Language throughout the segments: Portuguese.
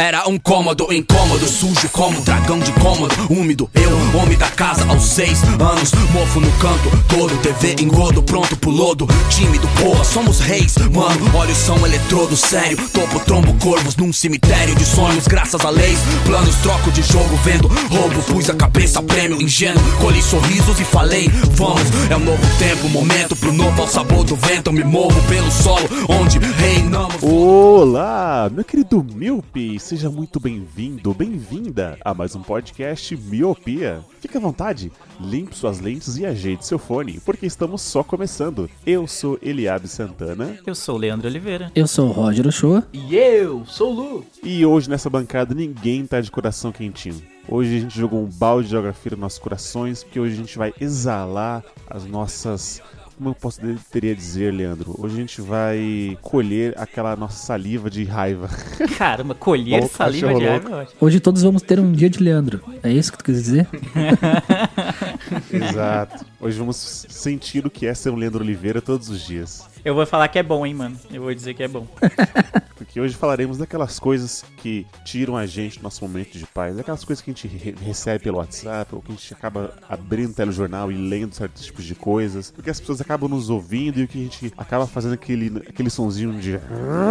Era um cômodo incômodo, sujo como dragão de cômodo, úmido. Eu, homem da casa aos seis anos, mofo no canto, todo TV engodo, pronto pro lodo. Tímido, porra, somos reis, mano. Olhos são eletrodo, sério. Topo, trombo, corvos num cemitério de sonhos, graças a leis. Planos, troco de jogo, vendo roubo. Pus a cabeça, prêmio, ingênuo. Colhi sorrisos e falei, vamos. É um novo tempo, momento pro novo ao sabor do vento. Me movo pelo solo, onde reinamos. Olá, meu querido Miope, seja muito bem-vindo, bem-vinda a mais um podcast Miopia. Fique à vontade, limpe suas lentes e ajeite seu fone, porque estamos só começando. Eu sou Eliabe Santana Eu sou o Leandro Oliveira. Eu sou o Roger Ochoa. E eu sou o Lu. e hoje nessa bancada ninguém tá de coração quentinho. Hoje a gente jogou um balde de geografia nos nossos corações, porque hoje a gente vai exalar as nossas. Como eu posso teria dizer, Leandro? Hoje a gente vai colher aquela nossa saliva de raiva. Caramba, colher saliva de raiva, acho. Hoje todos vamos ter um dia de Leandro. É isso que tu quis dizer? Exato. Hoje vamos sentir o que é ser um Leandro Oliveira todos os dias. Eu vou falar que é bom, hein, mano. Eu vou dizer que é bom. Porque hoje falaremos daquelas coisas que tiram a gente do nosso momento de paz, daquelas coisas que a gente re- recebe pelo WhatsApp, ou que a gente acaba abrindo o telejornal e lendo certos tipos de coisas, porque as pessoas acabam nos ouvindo e o que a gente acaba fazendo aquele, aquele sonzinho de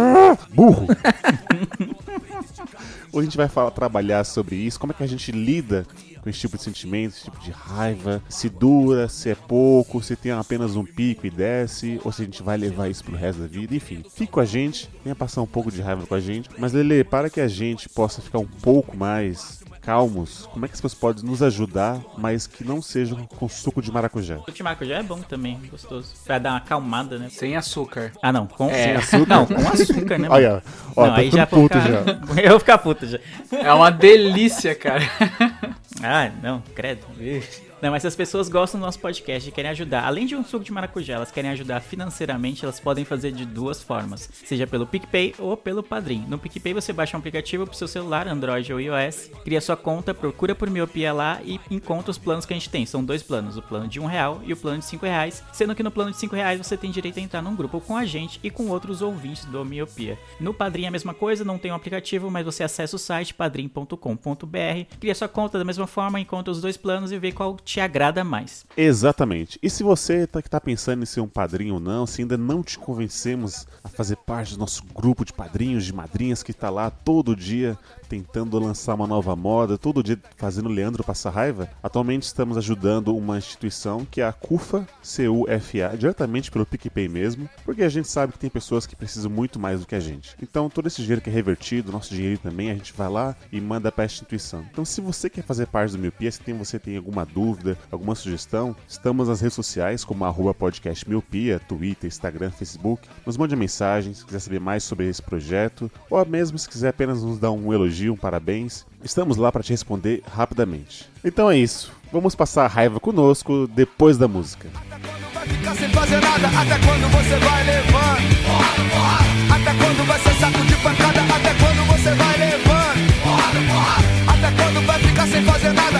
burro. Hoje a gente vai falar, trabalhar sobre isso, como é que a gente lida com esse tipo de sentimento, esse tipo de raiva, se dura, se é pouco, se tem apenas um pico e desce, ou se a gente vai levar isso pro resto da vida, enfim. Fique com a gente, venha passar um pouco de raiva com a gente, mas Lele, para que a gente possa ficar um pouco mais calmos, como é que as pessoas podem nos ajudar, mas que não sejam com suco de maracujá? O de maracujá é bom também, gostoso. Pra dar uma acalmada, né? Sem açúcar. Ah, não. Com Sem açúcar? Não, com açúcar, né? mano? Olha, ó, não, tá aí já puto ficar... já. Eu vou ficar puto já. É uma delícia, cara. Ah, não, credo. Não, mas se as pessoas gostam do nosso podcast e querem ajudar, além de um suco de maracujá, elas querem ajudar financeiramente, elas podem fazer de duas formas, seja pelo PicPay ou pelo Padrim. No PicPay você baixa um aplicativo pro seu celular, Android ou iOS, cria sua conta, procura por Miopia lá e encontra os planos que a gente tem. São dois planos, o plano de um real e o plano de cinco reais, sendo que no plano de cinco reais você tem direito a entrar num grupo com a gente e com outros ouvintes do Miopia. No Padrim é a mesma coisa, não tem um aplicativo, mas você acessa o site padrim.com.br, cria sua conta da mesma forma, encontra os dois planos e vê qual te agrada mais. Exatamente. E se você tá, que tá pensando em ser um padrinho ou não, se ainda não te convencemos a fazer parte do nosso grupo de padrinhos, de madrinhas que tá lá todo dia tentando lançar uma nova moda, todo dia fazendo Leandro passar raiva, atualmente estamos ajudando uma instituição que é a CUFA, C-U-F-A, diretamente pelo PicPay mesmo, porque a gente sabe que tem pessoas que precisam muito mais do que a gente. Então todo esse dinheiro que é revertido, nosso dinheiro também, a gente vai lá e manda para essa instituição. Então se você quer fazer parte do Miopia, se tem, você tem alguma dúvida, alguma sugestão, estamos nas redes sociais como arroba podcast Miopia, Twitter, Instagram, Facebook. Nos mande mensagem se quiser saber mais sobre esse projeto, ou mesmo se quiser apenas nos dar um elogio, um parabéns. Estamos lá para te responder rapidamente. Então é isso. Vamos passar a raiva conosco depois da música. Vai ficar sem fazer nada até quando você vai levando. Porrada, porrada. Até quando vai ser saco de pancada, até quando você vai levando. Porrada, porrada. Até quando vai ficar sem fazer nada,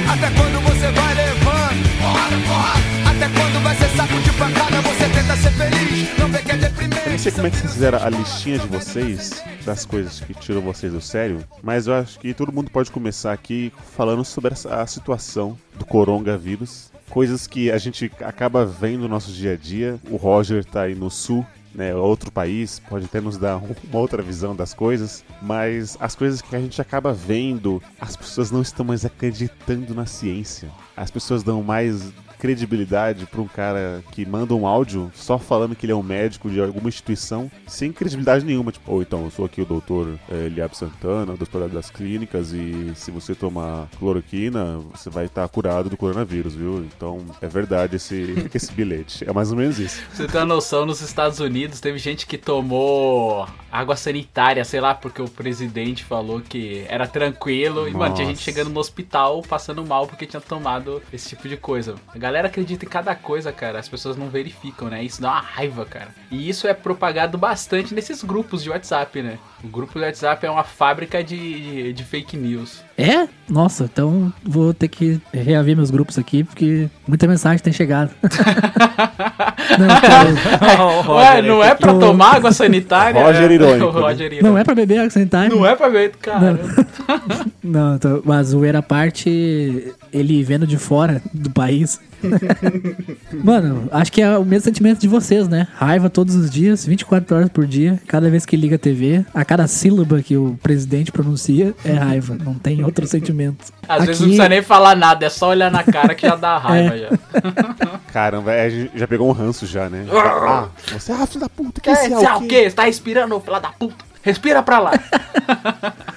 sei como é que vocês fizeram a listinha de vocês das coisas que tiram vocês do sério, mas eu acho que todo mundo pode começar aqui falando sobre a situação do coronavírus. Coisas que a gente acaba vendo no nosso dia a dia. O Roger tá aí no sul, né, outro país, pode até nos dar um- uma outra visão das coisas, mas as coisas que a gente acaba vendo, as pessoas não estão mais acreditando na ciência. As pessoas dão mais credibilidade para um cara que manda um áudio só falando que ele é um médico de alguma instituição, sem credibilidade nenhuma. Tipo, ou então, eu sou aqui o doutor eh, Eliab Santana, doutor das clínicas, e se você tomar cloroquina, você vai estar curado do coronavírus, viu? Então, é verdade esse, esse bilhete. É mais ou menos isso. Pra você ter uma noção, nos Estados Unidos teve gente que tomou água sanitária, sei lá, porque o presidente falou que era tranquilo. E, mano, tinha gente Nossa. chegando no hospital passando mal porque tinha tomado esse tipo de coisa. A galera acredita em cada coisa, cara. As pessoas não verificam, né? Isso dá uma raiva, cara. E isso é propagado bastante nesses grupos de WhatsApp, né? O grupo do WhatsApp é uma fábrica de, de, de fake news. É? Nossa, então vou ter que reaver meus grupos aqui, porque muita mensagem tem chegado. não, cara, Ué, não é pra Eu- tomar água sanitária? Roger irônico, Roger irônico. não é pra beber água sanitária. Não é pra ver, cara. Não, tô, mas o era parte, ele vendo de fora do país. Mano, acho que é o mesmo sentimento de vocês, né? Raiva todos os dias, 24 horas por dia, cada vez que liga a TV, a cada sílaba que o presidente pronuncia é raiva, não tem outro sentimento. Às vezes não Aqui- precisa nem falar nada, é só olhar na cara que já dá raiva É. já. Caramba, é, a gente já pegou um ranço já, né? Ah, você, ah, filho da puta, que É, esse lá é o quê? Você tá respirando, filha da puta? Respira pra lá.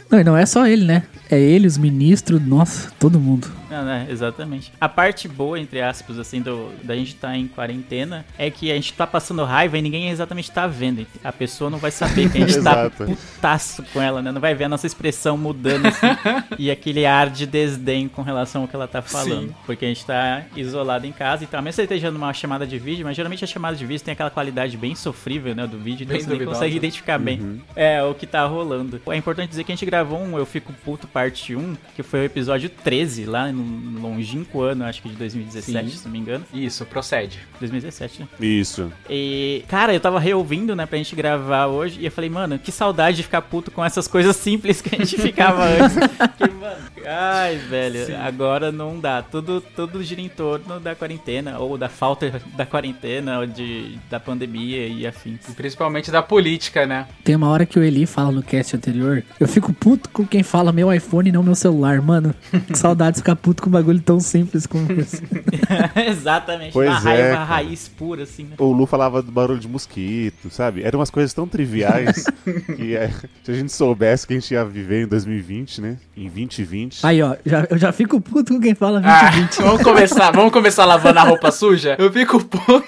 Não, e não é só ele, né? É ele, os ministros, nossa, todo mundo. Não, né? Exatamente. A parte boa, entre aspas, assim, do, da gente estar em quarentena é que a gente tá passando raiva e ninguém exatamente tá vendo. A pessoa não vai saber que a gente tá putaço com ela, né? Não vai ver a nossa expressão mudando assim, e aquele ar de desdém com relação ao que ela tá falando. Sim. Porque a gente tá isolado em casa e tal. Mesmo você esteja numa chamada de vídeo, mas geralmente a chamada de vídeo tem aquela qualidade bem sofrível, né? Do vídeo, então Bem você nem duvidosa. consegue identificar bem é, o que tá rolando. É importante dizer que a gente gravou um Eu Fico Puto Parte 1, que foi o episódio 13, lá no longínquo ano, acho que de 2017, Sim. se não me engano. Isso, procede. 2017, né? Isso. E, cara, eu tava reouvindo, né, pra gente gravar hoje, e eu falei, mano, que saudade de ficar puto com essas coisas simples que a gente ficava antes. que, mano, ai, velho, agora não dá. Tudo, tudo gira em torno da quarentena, ou da falta da quarentena, ou de, da pandemia e afins. E principalmente da política, né? Tem uma hora que o Eli fala no cast anterior, eu fico puto com quem fala meu iPhone e não meu celular, mano. Que saudade de ficar puto com um bagulho tão simples como esse. Exatamente, Pois uma é, raiva cara. raiz pura, assim, né? O Lu falava do barulho de mosquito, sabe? Eram umas coisas tão triviais que é, se a gente soubesse que a gente ia viver em 2020, né? Em 2020. Aí, ó, já, eu já fico puto com quem fala Ah, 2020. vamos começar, vamos começar lavando a roupa suja? Eu fico puto.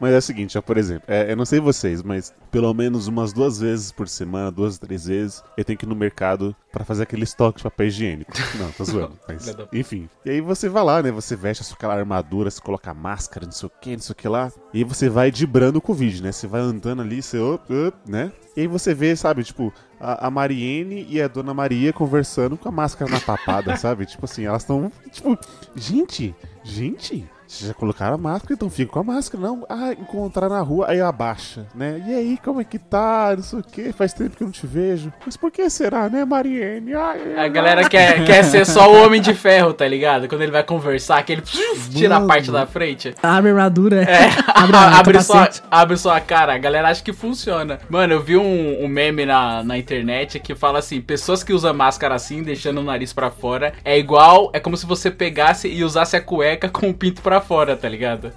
Mas é o seguinte, ó, por exemplo, é, eu não sei vocês, mas pelo menos umas duas vezes por semana, duas, três vezes, eu tenho que ir no mercado pra fazer aquele estoque de papel higiênico. Não, tô zoando. Mas, enfim. E aí você vai lá, né? Você veste a sua aquela armadura, você coloca a máscara, não sei o que, não sei o que lá. E aí você vai dibrando o Covid, né? Você vai andando ali, você, né? E aí você vê, sabe, tipo, a, a Mariene e a Dona Maria conversando com a máscara na papada, sabe? Tipo assim, elas estão, tipo, gente, gente, já colocaram a máscara, então fica com a máscara, não. Ah, encontrar na rua, aí abaixa, né? E aí, como é que tá? Não sei o que, faz tempo que eu não te vejo. Mas por que será, né, Mariene? Ai, A galera quer, quer ser só o Homem de Ferro, tá ligado? Quando ele vai conversar, que ele tira a parte da frente. Abre a armadura, É, abre, a, abre, só, abre só a cara. A galera acha que funciona. Mano, eu vi um, um meme na, na internet que fala assim: pessoas que usam máscara assim, deixando o nariz pra fora, é igual. É como se você pegasse e usasse a cueca com o pinto pra fora, tá ligado?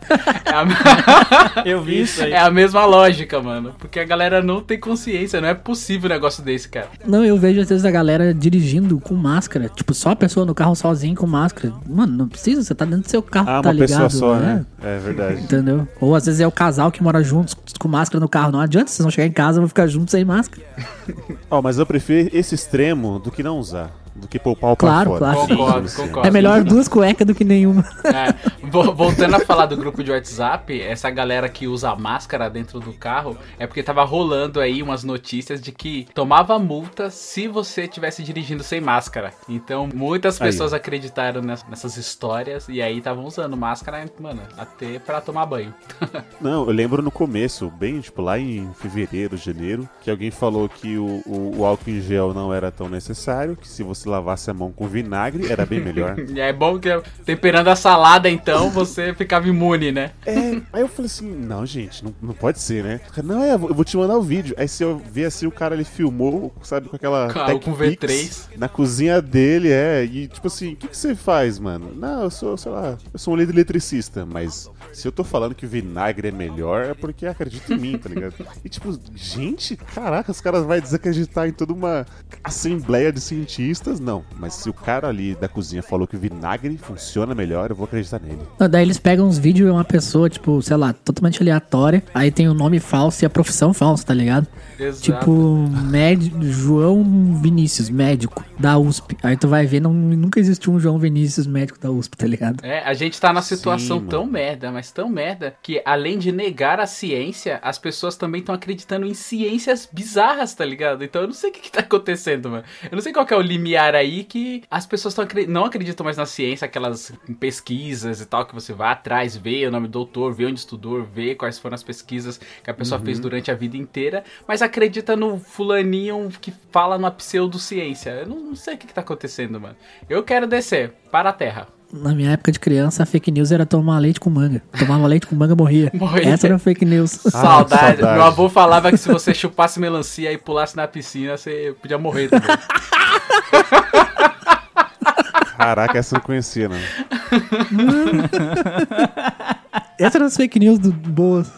É a, Eu vi isso aí. é a mesma lógica, mano. Porque a galera não tem consciência. Não é possível um negócio desse, cara. Não, eu vejo às vezes a galera dirigindo com máscara. Tipo, só a pessoa no carro sozinho com máscara. Mano, não precisa, você tá dentro do seu carro, Ah, tá uma ligado? pessoa só, né? né? É verdade. Entendeu? Ou às vezes é o casal que mora juntos com máscara no carro. Não adianta, vocês vão chegar em casa e vão ficar juntos sem máscara. Ó, mas eu prefiro esse extremo do que não usar. Do que pôr o Claro, fora. claro. Concordo, Sim, concordo. É melhor duas cuecas do que nenhuma. É, vo- voltando a falar do grupo de WhatsApp, essa galera que usa máscara dentro do carro é porque tava rolando aí umas notícias de que tomava multa se você estivesse dirigindo sem máscara. Então muitas Aí. pessoas acreditaram ness- nessas histórias e aí estavam usando máscara, mano, até pra tomar banho. Não, eu lembro no começo, bem, tipo, lá em fevereiro, janeiro, que alguém falou que o, o, o álcool em gel não era tão necessário, que se você lavasse a mão com vinagre, era bem melhor. E é bom que temperando a salada então você ficava imune, né? É, aí eu falei assim, não, gente, não, não pode ser, né? Não, é, eu vou te mandar o vídeo. Aí se eu ver assim, o cara ele filmou, sabe, com aquela. Tech com Pix V3. Na cozinha dele, é. E tipo assim, o que, que você faz, mano? Não, eu sou, sei lá, eu sou um líder eletricista, mas se eu tô falando que o vinagre é melhor, é porque acredita em mim, tá ligado? E tipo, gente, caraca, os caras vão desacreditar em toda uma assembleia de cientistas não. Mas se o cara ali da cozinha falou que o vinagre funciona melhor, eu vou acreditar nele. Daí eles pegam uns vídeos de uma pessoa, tipo, sei lá, totalmente aleatória. Aí tem o nome falso e a profissão falsa, tá ligado? Exato. Tipo, médico, João Vinícius, médico da USP. Aí tu vai ver, não, nunca existiu um João Vinícius médico da USP, tá ligado? É, a gente tá na situação Sim, tão merda, mas tão merda, que além de negar a ciência, as pessoas também estão acreditando em ciências bizarras, tá ligado? Então eu não sei o que, que tá acontecendo, mano. Eu não sei qual que é o limiar aí que as pessoas tão, não acreditam mais na ciência, aquelas pesquisas e tal, que você vai atrás, vê o nome do doutor, vê onde estudou, vê quais foram as pesquisas que a pessoa fez durante a vida inteira, mas acredita no fulaninho que fala numa pseudociência. Eu não, não sei o que, que tá acontecendo, mano. Eu quero descer para a Terra. Na minha época de criança, a fake news era tomar leite com manga. Tomava leite com manga, morria. Morria. Essa era fake news. Ah, Saudade. saudade. Meu avô falava que se você chupasse melancia e pulasse na piscina, você podia morrer também. Caraca, essa eu não conhecia, não. Essa era as fake news do, do boas.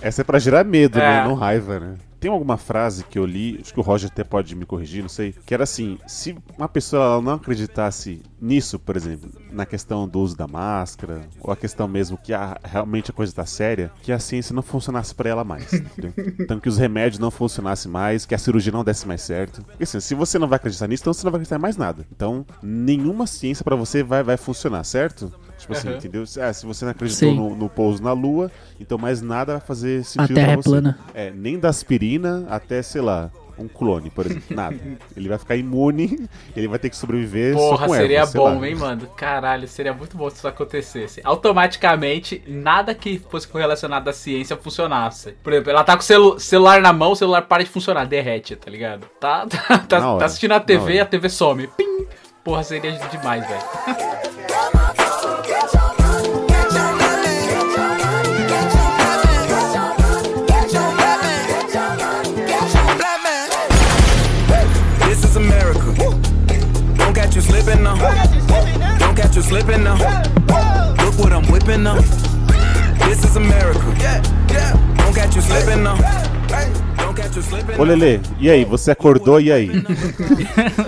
Essa é pra gerar medo, É. né? Não raiva, né? Tem alguma frase que eu li, acho que o Roger até pode me corrigir, não sei, que era assim: se uma pessoa não acreditasse nisso, por exemplo, na questão do uso da máscara, ou a questão mesmo que a- realmente a coisa tá séria, que a ciência não funcionasse pra ela mais. entendeu? Então que os remédios não funcionassem mais, que a cirurgia não desse mais certo. Porque assim, se você não vai acreditar nisso, então você não vai acreditar em mais nada. Então, nenhuma ciência pra você vai, vai funcionar, certo? Tipo assim, Aham. entendeu? Ah, se você não acreditou no, no pouso na Lua, então mais nada vai fazer sentido Terra pra é você. plana. É, nem da aspirina até, sei lá, um clone, por exemplo. Nada. Ele vai ficar imune, ele vai ter que sobreviver só Porra, com seria bom, lá. hein, mano? Caralho, seria muito bom se isso acontecesse. Automaticamente, nada que fosse correlacionado à ciência funcionasse. Por exemplo, ela tá com o celu- celular na mão, o celular para de funcionar, derrete, tá ligado? Tá, tá, tá- tá assistindo a TV, a TV some. Pim! Porra, seria demais, velho. slipping now. Don't catch you slipping now. Look what I'm whipping now. This is America. Don't catch you slipping now. Don't catch you slipping Ô Lele, e aí? Você acordou e aí?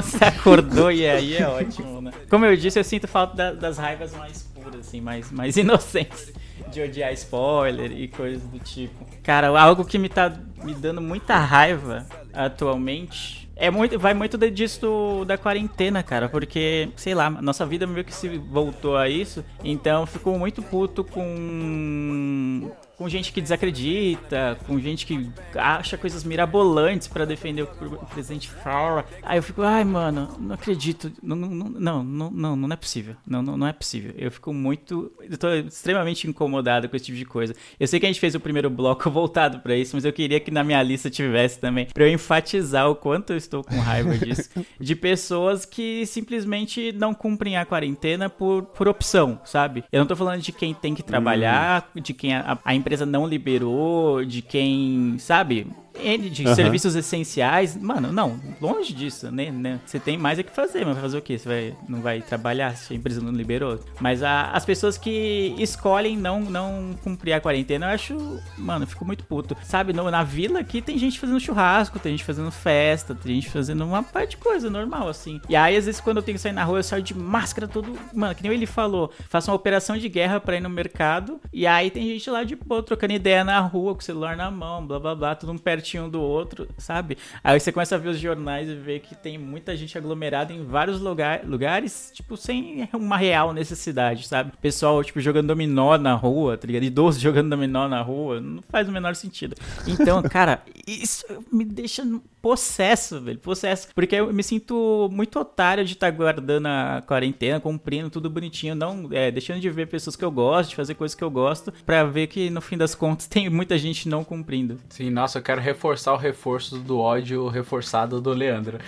Você acordou e aí é ótimo, né? Como eu disse, eu sinto falta da- das raivas mais puras, assim, mais, mais inocentes. De odiar spoiler e coisas do tipo. Cara, algo que me tá me dando muita raiva atualmente. É muito, vai muito de- disso da quarentena, cara, porque, sei lá, nossa vida meio que se voltou a isso, então ficou muito puto com com gente que desacredita, com gente que acha coisas mirabolantes pra defender o que o presidente fala. Aí eu fico, ai, mano, não acredito. Não, não, não, não, não, é possível. Não, não, não é possível. Eu fico muito. Eu tô extremamente incomodado com esse tipo de coisa. Eu sei que a gente fez o primeiro bloco voltado pra isso, mas eu queria que na minha lista tivesse também. Pra eu enfatizar o quanto eu estou com raiva disso. de pessoas que simplesmente não cumprem a quarentena por, por opção, sabe? Eu não tô falando de quem tem que trabalhar, de quem a, a empresa não liberou, de quem, sabe? N de Aham. serviços essenciais. Mano, não, longe disso, né? né? Você tem mais é que fazer, mas vai fazer o quê? Você vai, não vai trabalhar se a empresa não liberou? Mas a- as pessoas que escolhem não, não cumprir a quarentena, eu acho, mano, eu fico muito puto. Sabe, no- na vila aqui tem gente fazendo churrasco, tem gente fazendo festa, tem gente fazendo uma parte de coisa normal, assim. E aí, às vezes, quando eu tenho que sair na rua, eu saio de máscara, todo. Mano, que nem ele falou, faço uma operação de guerra pra ir no mercado. E aí tem gente lá de boa, trocando ideia na rua, com o celular na mão, blá blá blá, todo um pertinho do outro, sabe? Aí você começa a ver os jornais e ver que tem muita gente aglomerada em vários lugar, lugares, tipo, sem uma real necessidade, sabe? Pessoal, tipo, jogando dominó na rua, tá ligado? Idoso jogando dominó na rua, não faz o menor sentido. Então, cara, isso me deixa possesso, velho, possesso. Porque eu me sinto muito otário de estar guardando a quarentena, cumprindo tudo bonitinho, não é, deixando de ver pessoas que eu gosto, de fazer coisas que eu gosto, pra ver que no fim das contas tem muita gente não cumprindo. Sim, nossa, eu quero reforçar o reforço do ódio reforçado do Leandro.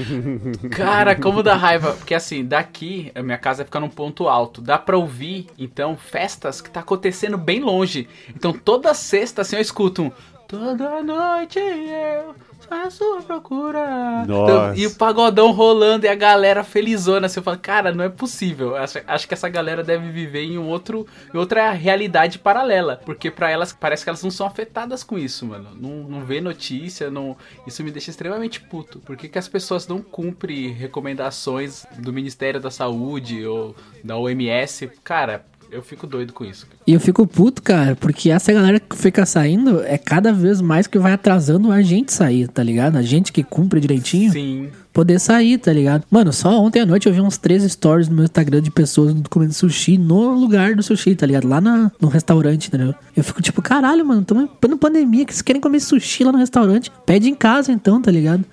Cara, como dá raiva. Porque assim, daqui, a minha casa fica num ponto alto. Dá pra ouvir, então, festas que tá acontecendo bem longe. Então, toda sexta, assim, eu escuto um. Toda noite eu à sua procura. Nossa. Então, e o pagodão rolando e a galera felizona. Você fala, cara, não é possível. Acho, acho que essa galera deve viver em um outro, em outra realidade paralela. Porque pra elas, parece que elas não são afetadas com isso, mano. Não, não vê notícia, não. Isso me deixa extremamente puto. Por que, que as pessoas não cumprem recomendações do Ministério da Saúde ou da OMS? Cara, eu fico doido com isso. E eu fico puto, cara, porque essa galera que fica saindo é cada vez mais que vai atrasando a gente sair, tá ligado? A gente que cumpre direitinho. Sim. Poder sair, tá ligado? Mano, só ontem à noite eu vi uns três stories no meu Instagram de pessoas comendo sushi no lugar do sushi, tá ligado? Lá na, no restaurante, entendeu? Eu fico tipo, caralho, mano, tamo na pandemia, que vocês querem comer sushi lá no restaurante? Pede em casa então, tá ligado?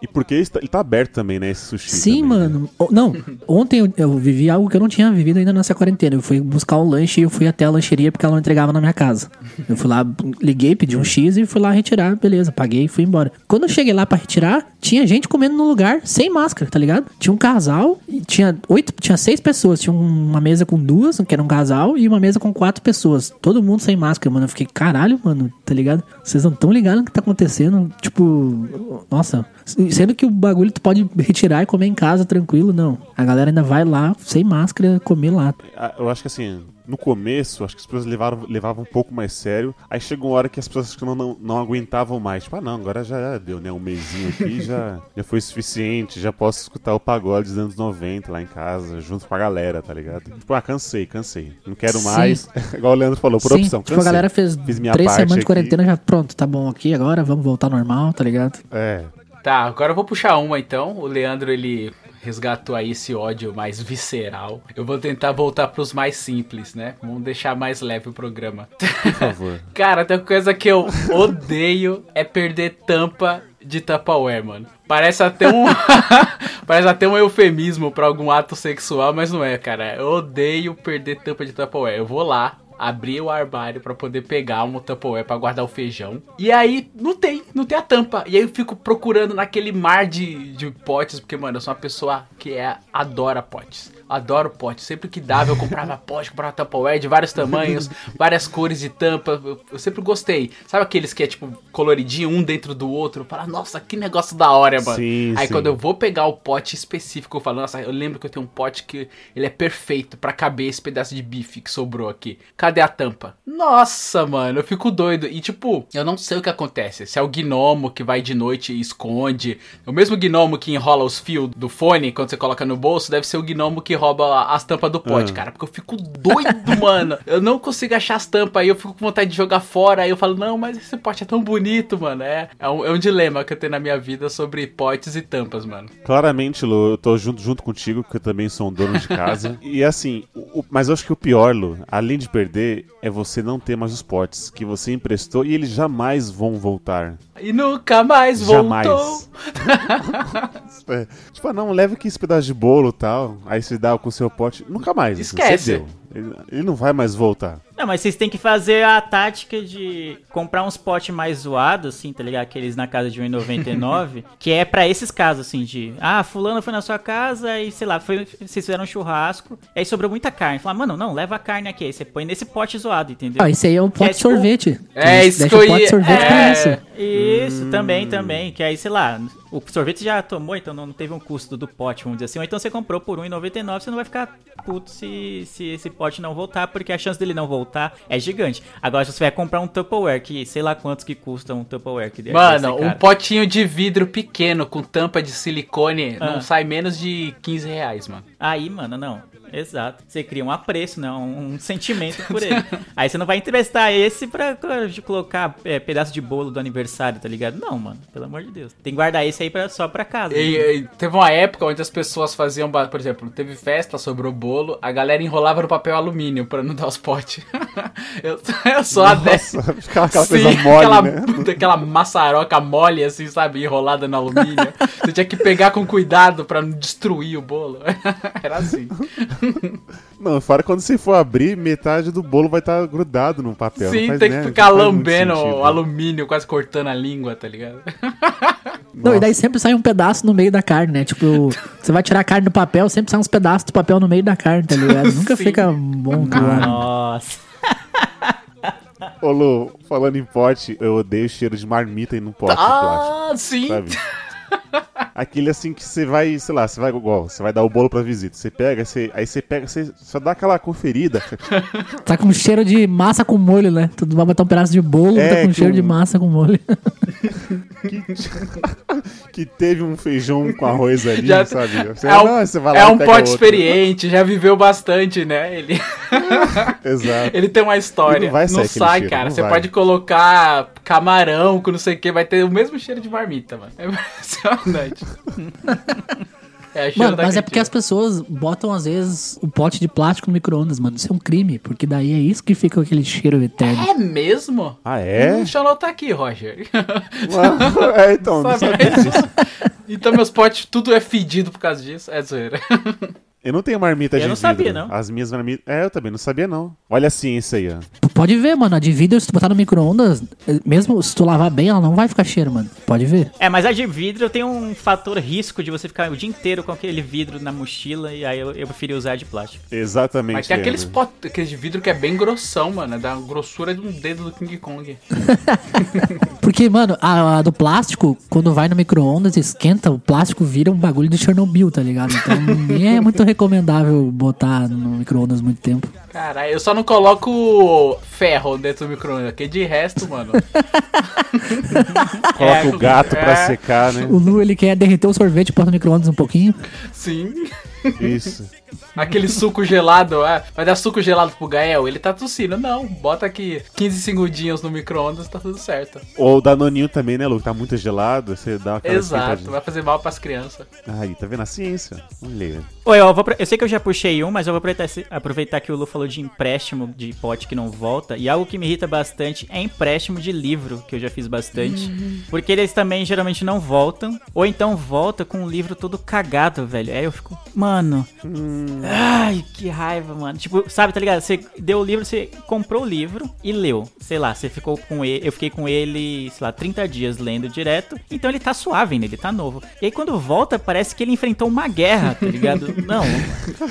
E porque ele tá, ele tá aberto também, né? Esse sushi. Sim, também, né? mano. O- Não, ontem eu, eu vivi algo que eu não tinha vivido ainda nessa quarentena. Eu fui buscar um lanche e eu fui até a lancheria porque ela não entregava na minha casa. Eu fui lá, liguei, pedi um X e fui lá retirar, beleza, paguei e fui embora. Quando eu cheguei lá pra retirar, tinha gente comendo no lugar sem máscara, tá ligado? Tinha um casal, tinha oito, tinha seis pessoas. Tinha uma mesa com duas, que era um casal, e uma mesa com quatro pessoas. Todo mundo sem máscara, mano. Eu fiquei, caralho, mano, tá ligado? Vocês não tão ligados no que tá acontecendo. Tipo, nossa. Sendo que o bagulho tu pode retirar e comer em casa tranquilo, não. A galera ainda vai lá sem máscara comer lá. Ah, Eu acho que assim, no começo, acho que as pessoas levaram, levavam um pouco mais sério. Aí chegou uma hora que as pessoas acho que não, não, não aguentavam mais. Tipo, ah não, agora já deu, né? Um mesinho aqui já, já foi suficiente. Já posso escutar o pagode dos anos 90 lá em casa, junto com a galera, tá ligado? Tipo, ah, cansei, cansei. Não quero Sim. mais. Igual o Leandro falou, por Sim, opção. tipo, a cansei. galera fez Fiz minha três semanas de aqui. quarentena já pronto, tá bom aqui agora, vamos voltar normal, tá ligado? É. Tá, agora eu vou puxar uma então. O Leandro, ele resgatou aí esse ódio mais visceral. Eu vou tentar voltar pros mais simples, né? Vamos deixar mais leve o programa. Por favor. Cara, tem uma coisa que eu odeio é perder tampa de Tupperware, mano. Parece até um parece até um eufemismo pra algum ato sexual, mas não é, cara. Eu odeio perder tampa de Tupperware. Eu vou lá abrir o armário pra poder pegar um Tupperware pra guardar o feijão. E aí não tem, não tem a tampa. E aí eu fico procurando naquele mar de, de potes, porque mano, eu sou uma pessoa que é adora potes. Adoro pote. Sempre que dava, eu comprava pote, comprava Tupperware de vários tamanhos, várias cores de tampa. Eu, eu sempre gostei. Sabe aqueles que é tipo coloridinho, um dentro do outro? Fala, nossa, que negócio da hora, mano. Sim, Aí sim. quando eu vou pegar o pote específico, eu falo, nossa, eu lembro que eu tenho um pote que ele é perfeito pra caber esse pedaço de bife que sobrou aqui. Cadê a tampa? Nossa, mano, eu fico doido. E tipo, eu não sei o que acontece. Se é o gnomo que vai de noite e esconde. O mesmo gnomo que enrola os fios do fone quando você coloca no bolso, deve ser o gnomo que rouba as tampas do pote, Ah. cara. Porque eu fico doido, mano. Eu não consigo achar as tampas aí, eu fico com vontade de jogar fora. Aí eu falo, não, mas esse pote é tão bonito, mano. É, é, um, é um dilema que eu tenho na minha vida sobre potes e tampas, mano. Claramente, Lu, eu tô junto, junto contigo, porque eu também sou um dono de casa. e assim, o- mas eu acho que o pior, Lu, além de perder, é você não ter mais os potes que você emprestou e eles jamais vão voltar. E nunca mais Jamais. voltou. É, tipo, ah, não, leva aqui esse pedaço de bolo e tal. Aí você dá com o seu pote. Nunca mais. assim, Esquece. deu. Ele, ele não vai mais voltar. Não, mas vocês têm que fazer a tática de comprar uns potes mais zoados, assim, tá ligado? Aqueles na casa de 1,99, que é pra esses casos, assim, de... Ah, fulano foi na sua casa e, sei lá, foi, vocês fizeram um churrasco, e aí sobrou muita carne. Fala, mano, não, leva a carne aqui. Aí você põe nesse pote zoado, entendeu? Ah, esse aí é um é pote de tipo- sorvete. É, isso deixa que eu o pote sorvete pra é. isso. Isso, também, também. Que aí, sei lá, o sorvete já tomou, então não teve um custo do pote, vamos dizer assim. Ou então você comprou por R$1,99, você não vai ficar puto se, se esse pote não voltar, porque a chance dele não voltar é gigante. Agora, se você vai comprar um Tupperware, que sei lá quantos que custa um Tupperware. Que Mano, um potinho de vidro pequeno com tampa de silicone Ah. não sai menos de 15 reais, mano. Aí, mano, não. Exato. Você cria um apreço, não, um sentimento por ele. Aí você não vai emprestar esse pra de colocar é, pedaço de bolo do aniversário, tá ligado? Não, mano, pelo amor de Deus. Tem que guardar esse aí pra, só pra casa. né? E, e teve uma época onde as pessoas faziam, por exemplo, teve festa, sobrou bolo, a galera enrolava no papel alumínio pra não dar os potes. eu, eu sou a dessa. Ficava aquela Sim, coisa mole, aquela, né? aquela maçaroca mole, assim, sabe? Enrolada no alumínio. Você tinha que pegar com cuidado pra não destruir o bolo. Era assim. Não, fora quando você for abrir, metade do bolo vai estar grudado no papel. não Sim, faz, tem que né, ficar lambendo sentido, o né? alumínio, quase cortando a língua, tá ligado? Não, e daí sempre sai um pedaço no meio da carne, né? Tipo, você vai tirar a carne do papel, sempre sai uns pedaços do papel no meio da carne, tá ligado? Nunca Sim. fica bom lado. Nossa. Ô Lu, falando em pote, eu odeio o cheiro de marmita no pote plástico. Ah, sim. Sabe? Aquele assim que você vai, sei lá, você vai igual, você vai dar o bolo pra visita. Você pega, você, aí você pega, você só dá aquela conferida. Tá com cheiro de massa com molho, né? Tu vai botar um pedaço de bolo, É, tá com cheiro de um- massa com molho. que, que teve um feijão com arroz ali, Já- sabe? Você, é um, não, você vai lá é um pote outro. experiente, já viveu bastante, né? Ele, Exato. ele tem uma história. não Não, sai, cheiro, cara. não Você vai. pode colocar camarão com não sei o que, vai ter o mesmo cheiro de marmita, mano. É impressionante. É, Mano, mas é porque as pessoas botam, às vezes, o pote de plástico no micro-ondas, mano. Isso é um crime, porque daí é isso que fica com aquele cheiro eterno. É mesmo? Ah, é? Deixa eu anotar aqui, Roger. é, então, não Sabe? sabia disso. então meus potes, tudo é fedido por causa disso. É zoeira. Eu não tenho marmita Eu de não vidro. sabia, não. As minhas marmitas. É, eu também não sabia, não. Olha a ciência aí, ó. Pode ver, mano. A de vidro, se tu botar no micro-ondas, eh, mesmo se tu lavar bem, ela não vai ficar cheiro, mano. Pode ver. É, mas a de vidro tem um fator risco de você ficar o dia inteiro com aquele vidro na mochila e aí eu, eu preferi usar de plástico. Exatamente. Mas tem aqueles pot... aqueles de vidro que é bem grossão, mano. É da grossura de um dedo do King Kong. Porque, mano, a, a do plástico, quando vai no micro-ondas, esquenta, o plástico vira um bagulho de Chernobyl, tá ligado? Então, nem é muito recomendável botar no micro-ondas muito tempo. Caralho, eu só não coloco ferro dentro do micro-ondas, porque de resto, mano. Coloca É, o gato pra é. secar, né? O Lu, ele quer derreter o sorvete, bota no micro-ondas um pouquinho. Sim. Isso. Aquele suco gelado, ah, vai dar suco gelado pro Gael, ele tá tossindo. Não, bota aqui 15 segundinhos no micro-ondas, tá tudo certo. Ou o danoninho também, né, Lu? Tá muito gelado, você dá aquela Exato, vai fazer mal pras crianças. Aí, tá vendo a ciência? Olha. Oi, eu, vou, eu sei que eu já puxei um, mas eu vou aproveitar, aproveitar que o Lu falou de empréstimo de pote que não volta. E algo que me irrita bastante é empréstimo de livro, que eu já fiz bastante. Porque eles também geralmente não voltam. Ou então volta com o livro todo cagado, velho. Aí eu fico, mano. Ai, que raiva, mano. Tipo, sabe, tá ligado? Você deu o livro, você comprou o livro e leu. Sei lá, você ficou com ele. Eu fiquei com ele, sei lá, 30 dias lendo direto. Então ele tá suave ainda, ele tá novo. E aí quando volta, parece que ele enfrentou uma guerra, tá ligado? Não.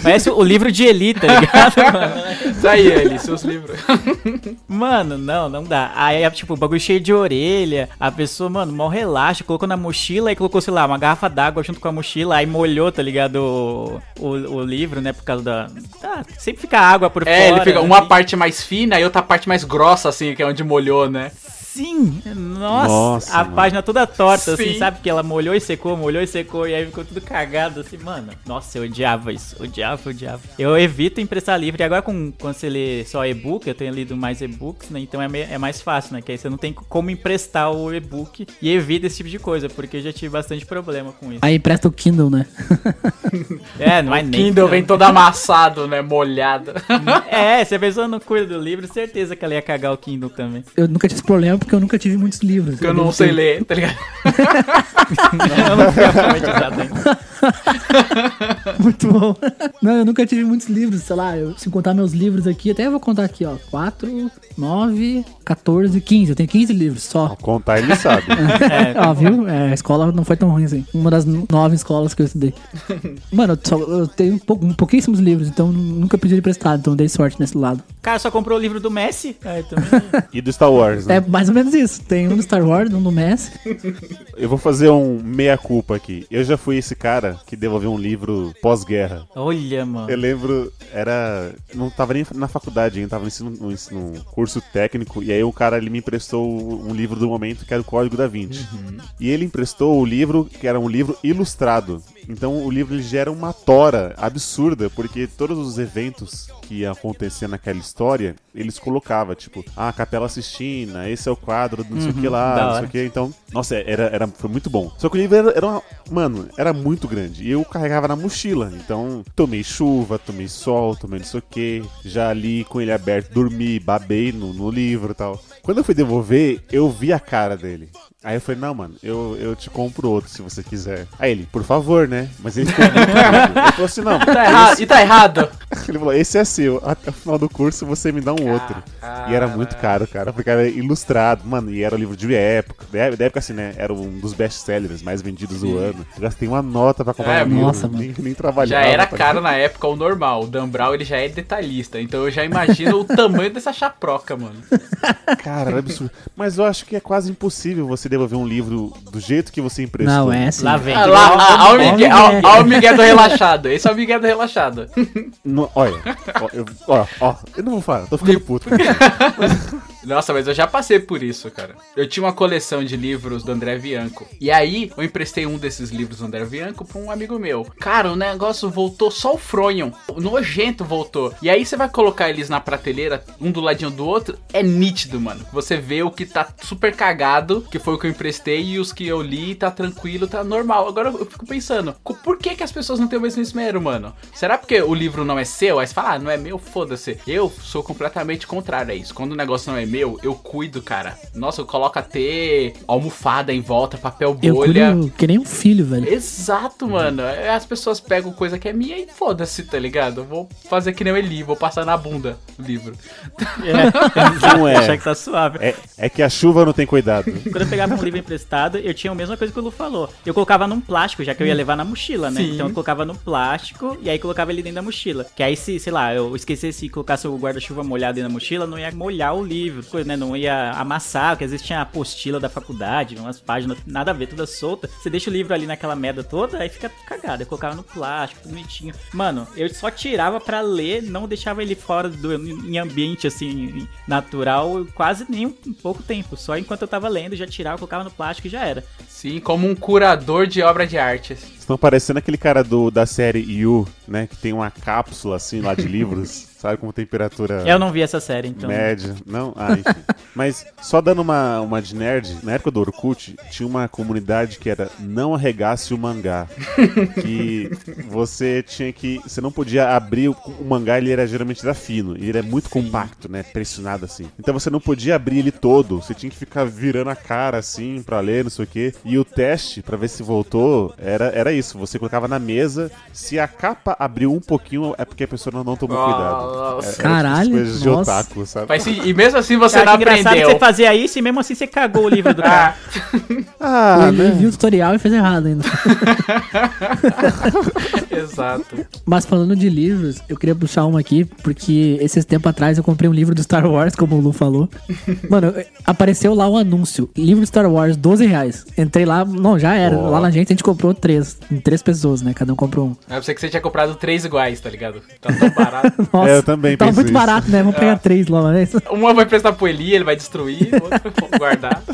Parece o livro de Eli, tá ligado, mano? Tá aí, Eli, seus livros. Mano, não, não dá. Aí é tipo, o bagulho cheio de orelha. A pessoa, mano, mó relaxa, colocou na mochila e colocou, sei lá, uma garrafa d'água junto com a mochila. Aí molhou, tá ligado? O, o, o livro, né? Por causa da. Ah, sempre fica água por É, fora. ele fica né? uma parte mais fina e outra parte mais grossa, assim, que é onde molhou, né? Sim! Nossa, Nossa, a mano. página toda torta, assim, Sim. sabe? Que ela molhou e secou, molhou e secou, e aí ficou tudo cagado, assim, mano. Nossa, eu odiava isso, odiava, odiava. Eu evito emprestar livro, e agora com, quando você lê só e-book, eu tenho lido mais e-books, né? Então é, me- é mais fácil, né? Que aí você não tem como emprestar o e-book e evita esse tipo de coisa, porque eu já tive bastante problema com isso. Aí presta o Kindle, né? É, não é O nem. Kindle vem todo amassado, né? Molhado. É, se a pessoa não cuida do livro, certeza que ela ia cagar o Kindle também. Eu nunca tive esse problema porque eu nunca tive muitos livros. Que eu não devo sei ter- ler, tá ligado? Eu não fui alfabetizado ainda. Muito bom. Não, eu nunca tive muitos livros, sei lá, eu, se contar meus livros aqui, até eu vou contar aqui, ó. 4, 9, 14, 15. Eu tenho 15 livros só. Contar ele sabe. Ó, viu? É, a escola não foi tão ruim assim. Uma das nove escolas que eu estudei. Mano, eu, só- eu tenho pou- pouquíssimos livros, então nunca pedi emprestado, então dei sorte nesse lado. O cara só comprou o livro do Messi. Aí também. E do Star Wars, né? É mais ou menos isso. Tem um do Star Wars, um do Messi. Eu vou fazer um meia-culpa aqui. Eu já fui esse cara que devolveu um livro pós-guerra. Olha, mano. Eu lembro, era. Não tava nem na faculdade ainda, tava no ensino, no ensino curso técnico. E aí o cara ele me emprestou um livro do momento que era o Código da Vinci. E ele emprestou o livro, que era um livro ilustrado. Então o livro ele gera uma tora absurda, porque todos os eventos que iam acontecer naquela história, eles colocavam, tipo, ah, Capela Sistina, esse é o quadro do não sei o que da lá, não sei o que. Então, nossa, era, era, foi muito bom. Só que o livro era, era uma, mano, era muito grande. E eu carregava na mochila. Então, tomei chuva, tomei sol, tomei não sei o que. Já ali com ele aberto, dormi, babei no, no livro e tal. Quando eu fui devolver, eu vi a cara dele. Aí eu falei, não, mano, eu, eu te compro outro se você quiser. Aí ele, por favor, né? Mas ele ficou muito falou assim, não. Tá errado. E tá errado. Ele falou, esse é seu. Até o final do curso você me dá um outro. E era muito caro, cara, porque era ilustrado, mano, e era um livro de época. Da época, assim, né? Era um dos best-sellers mais vendidos do ano. Eu gastei uma nota pra comprar É, um livro. nossa, mano. nem, nem trabalhava. Já era caro na época o normal. O Dan Brown, ele já é detalhista. Então eu já imagino o tamanho dessa chaproca, mano. Cara, era absurdo. Mas eu acho que é quase impossível você devolver um livro do jeito que você emprestou. Não, é assim. Lá vem. Ah, lá, ah, ah, o Miguel, Miguel do relaxado. Esse é o Miguel do relaxado. No- olha, ó, eu, ó, ó, eu não vou falar, tô ficando puto. Nossa, mas eu já passei por isso, cara. Eu tinha uma coleção de livros do André Bianco. E aí, eu emprestei um desses livros do André Bianco pra um amigo meu. Cara, o negócio voltou só o fronham. O nojento voltou. E aí, você vai colocar eles na prateleira, um do ladinho do outro. É nítido, mano. Você vê o que tá super cagado, que foi o que eu emprestei, e os que eu li tá tranquilo, tá normal. Agora eu fico pensando, por que, que as pessoas não têm o mesmo esmero, mano? Será porque o livro não é seu? Aí você fala, ah, não é meu, foda-se. Eu sou completamente contrário a isso. Quando o negócio não é meu, eu cuido, cara. Nossa, eu coloco até almofada em volta, papel Eu bolha. cuido que nem um filho, velho. Exato, mano. É, As pessoas pegam coisa que é minha e foda-se, tá ligado? Eu vou fazer que nem o Eli, vou passar na bunda o livro. Não é. Achar que tá suave. É, é que a chuva não tem cuidado. Quando eu pegava um livro emprestado, eu tinha a mesma coisa que o Lu falou. Eu colocava num plástico, já que eu ia levar na mochila, né? Sim. Então eu colocava no plástico e aí colocava ele dentro da mochila. Que aí, se, sei lá, eu esquecesse de colocasse o guarda-chuva molhado dentro da mochila, não ia molhar o livro, coisa, né? Não ia amassar, porque às vezes tinha apostila da faculdade, umas páginas, nada a ver, toda solta. Você deixa o livro ali naquela merda toda, aí fica cagado. Eu colocava no plástico, tudo bonitinho. Mano, eu só tirava pra ler, não deixava ele fora do em ambiente assim natural quase nem um pouco tempo. Só enquanto eu tava lendo, já tirava, colocava no plástico e já era. Sim, como um curador de obra de arte. Estão parecendo aquele cara do, da série You, né? Que tem uma cápsula assim lá de livros, sabe? Com temperatura Eu não vi essa série, então. média. Não? Ah, enfim. Mas só dando uma, uma de nerd, na época do Orkut, tinha uma comunidade que era não arregasse o mangá. que você tinha que. Você não podia abrir o, o mangá, ele era geralmente era fino. E ele é muito compacto, né? Pressionado assim. Então você não podia abrir ele todo. Você tinha que ficar virando a cara assim pra ler, não sei o quê. E o teste, pra ver se voltou, era, era isso. Você colocava na mesa. Se a capa abriu um pouquinho, é porque a pessoa não, tomou cuidado. Nossa. É- é Caralho, coisas de nossa. otaku, sabe? Mas e mesmo assim você Cara, não que engraçado aprendeu. que você fazia isso e mesmo assim você cagou o livro do cara. Ah, Ah, Ele né? viu o tutorial e fez errado ainda. exato. Mas falando de livros, eu queria puxar uma aqui, porque esses tempos atrás eu comprei um livro do Star Wars, como o Lu falou. Mano, apareceu lá um anúncio: livro do Star Wars, 12 reais. Entrei lá, não, já era. Ó. Lá na gente a gente comprou três. Em três pessoas, né? Cada um comprou um. Eu pensei que você tinha comprado três iguais, tá ligado? Tá tão barato. Nossa, É, eu também Tava penso muito isso. barato, né? Vamos pegar três lá, né? Uma vai prestar pro Eli, ele vai destruir, outra vou guardar.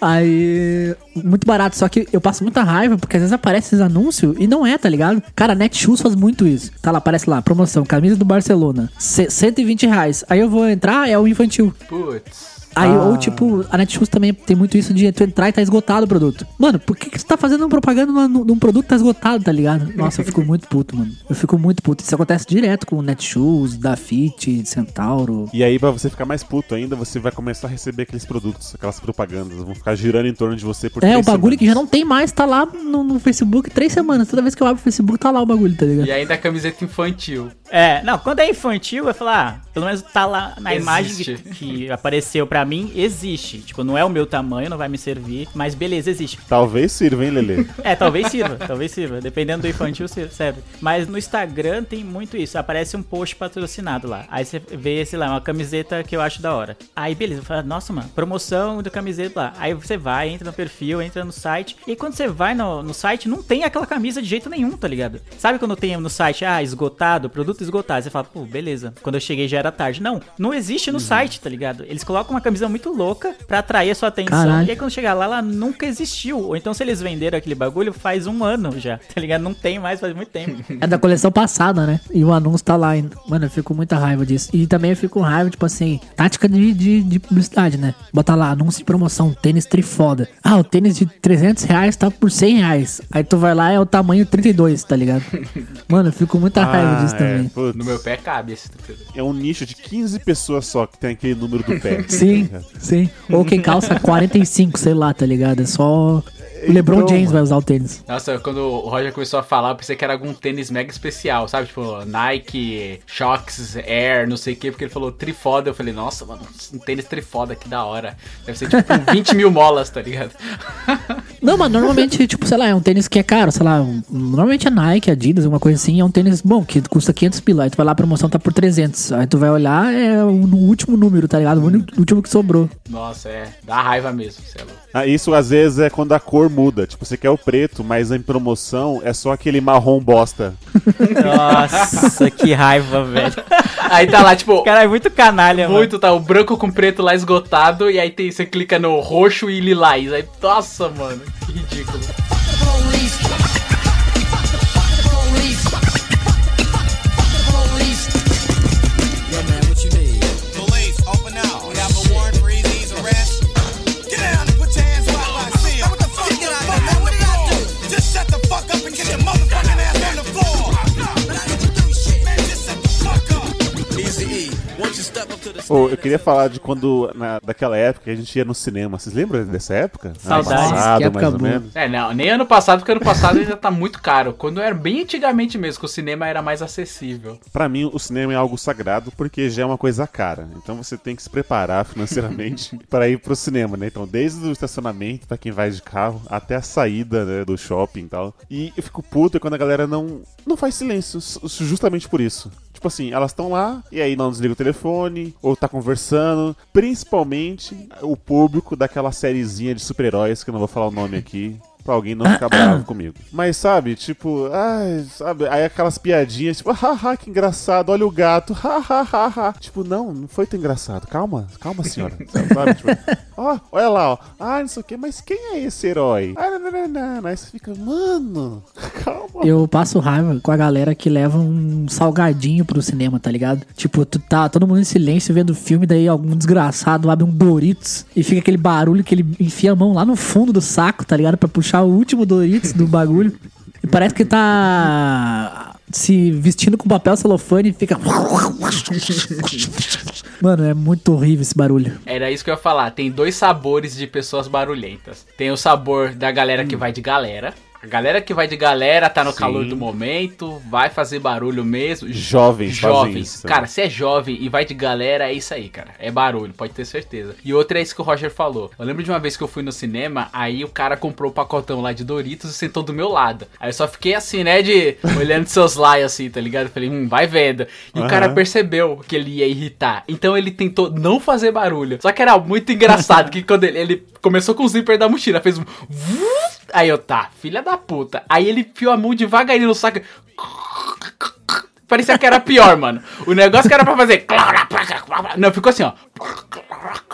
Aí, muito barato, só que eu passo muita raiva, porque às vezes aparece esses anúncios e não é, tá ligado? Cara, a Netshoes faz muito isso. Tá lá, aparece lá, promoção, camisa do Barcelona, C 120 reais. Aí eu vou entrar, é o infantil. Putz. Aí, Ah. ou tipo, a Netshoes também tem muito isso de tu entrar e tá esgotado o produto. Mano, por que, que você tá fazendo propaganda num produto que tá esgotado, tá ligado? Nossa, eu fico muito puto, mano. Eu fico muito puto. Isso acontece direto com o Netshoes, Dafit, Centauro. E aí, pra você ficar mais puto ainda, você vai começar a receber aqueles produtos, aquelas propagandas, vão ficar girando em torno de você por É, três o bagulho que já semanas. não tem mais, tá lá no, no Facebook três semanas. Toda vez que eu abro o Facebook, tá lá o bagulho, tá ligado? E ainda a camiseta infantil. É, não, quando é infantil, eu falo, ah, pelo menos tá lá na imagem Existe. que, que apareceu pra mim, existe. Tipo, não é o meu tamanho, não vai me servir, mas beleza, existe. Talvez sirva, hein, Lele? É, talvez sirva, talvez sirva. Dependendo do infantil, ser- serve. Mas no Instagram tem muito isso. Aparece um post patrocinado lá. Aí você vê esse lá, uma camiseta que eu acho da hora. Aí beleza, fala, nossa, mano, promoção da camiseta lá. Aí você vai, entra no perfil, entra no site. E quando você vai no, no site, não tem aquela camisa de jeito nenhum, tá ligado? Sabe quando tem no site, ah, esgotado, produto esgotado? Você fala, pô, beleza. Quando eu cheguei já era tarde. Não, não existe no site, tá ligado? Eles colocam uma camisa muito louca pra atrair a sua atenção. Caralho. E aí quando chegar lá, ela nunca existiu. Ou então se eles venderam aquele bagulho, faz um ano já, tá ligado? Não tem mais, faz muito tempo. É da coleção passada, né? E o anúncio tá lá ainda. Mano, eu fico com muita raiva disso. E também eu fico com raiva, tipo assim, tática de, de, de publicidade, né? Bota lá, anúncio de promoção, tênis trifoda. Ah, o tênis de 300 reais tá por 100 reais. Aí tu vai lá, é o tamanho 32, tá ligado? Mano, eu fico com muita raiva disso é, também. putz. No meu pé cabe esse. É um nicho de 15 pessoas só que tem aquele número do pé. Sim, sim. Ou quem calça 45, sei lá, tá ligado? É só. O LeBron Então, James mano. vai usar o tênis. Nossa, quando o Roger começou a falar, eu pensei que era algum tênis mega especial, sabe? Tipo, Nike, Shox, Air, não sei o que, porque ele falou trifoda. Eu falei, nossa, mano, um tênis trifoda, que da hora. Deve ser tipo 20 mil molas, tá ligado? Não, mas normalmente, tipo, sei lá, é um tênis que é caro, sei lá, um- normalmente é Nike, Adidas, alguma coisa assim, é um tênis bom, que custa 500 pila, aí tu vai lá, a promoção tá por 300, aí tu vai olhar, é o no último número, tá ligado? O último que sobrou. Nossa, é. Dá raiva mesmo, cê é louco. Ah, isso às vezes é quando a cor muda. Tipo, você quer o preto, mas em promoção é só aquele marrom bosta. Nossa, que raiva, velho. Aí tá lá, tipo, O cara é muito canalha, mano. muito, tá o branco com preto lá esgotado, e aí tem, você clica no roxo e lilás. Aí, nossa, mano, que ridículo. Ô, eu queria falar de quando, na, daquela época, a gente ia no cinema. Vocês lembram dessa época? Ano Saudades, passado, que época mais ou menos. É, não, nem ano passado, porque ano passado ainda tá muito caro. Quando era bem antigamente mesmo, que o cinema era mais acessível. Pra mim, o cinema é algo sagrado porque já é uma coisa cara. Então você tem que se preparar financeiramente para ir pro cinema, né? Então, desde o estacionamento, pra quem vai de carro, até a saída né, do shopping e tal. E eu fico puto quando a galera não, não faz silêncio, justamente por isso. Tipo assim, elas estão lá e aí não desliga o telefone, ou tá conversando. Principalmente o público daquela sériezinha de super-heróis, que eu não vou falar o nome aqui. Pra alguém não ficar bravo comigo. Mas sabe, tipo, ai, sabe, aí aquelas piadinhas, tipo, haha, que engraçado, olha o gato, hahaha. Tipo, não, não foi tão engraçado. Calma, calma, senhora. Sabe, tipo, ó, olha lá, ó. Ah, não sei o que, mas quem é esse herói? Ah, não, não, não, não. Aí você fica, mano, calma. Eu passo raiva com a galera que leva um salgadinho pro cinema, tá ligado? Tipo, tu tá todo mundo em silêncio vendo o filme, daí algum desgraçado abre um Doritos e fica aquele barulho que ele enfia a mão lá no fundo do saco, tá ligado? Pra puxar o último Doritos do bagulho. E parece que tá se vestindo com papel celofane e fica. Mano, é muito horrível esse barulho. Era isso que eu ia falar. Tem dois sabores de pessoas barulhentas. Tem o sabor da galera que vai de galera. A galera que vai de galera tá no Sim. calor do momento, vai fazer barulho mesmo. Jovens Jovens. Cara, se é jovem e vai de galera, é isso aí, cara. É barulho, pode ter certeza. E outra é isso que o Roger falou. Eu lembro de uma vez que eu fui no cinema, aí o cara comprou o pacotão lá de Doritos e sentou do meu lado. Aí eu só fiquei assim, né, de olhando seus likes assim, tá ligado? Eu falei, hum, vai vendo. E o cara percebeu que ele ia irritar. Então ele tentou não fazer barulho. Só que era muito engraçado que quando ele, ele começou com o zíper da mochila, fez um. Aí eu, tá, filha da puta. Aí ele enfiou a mão devagarinho no saco. Parecia que era pior, mano. O negócio que era pra fazer. Não, ficou assim, ó.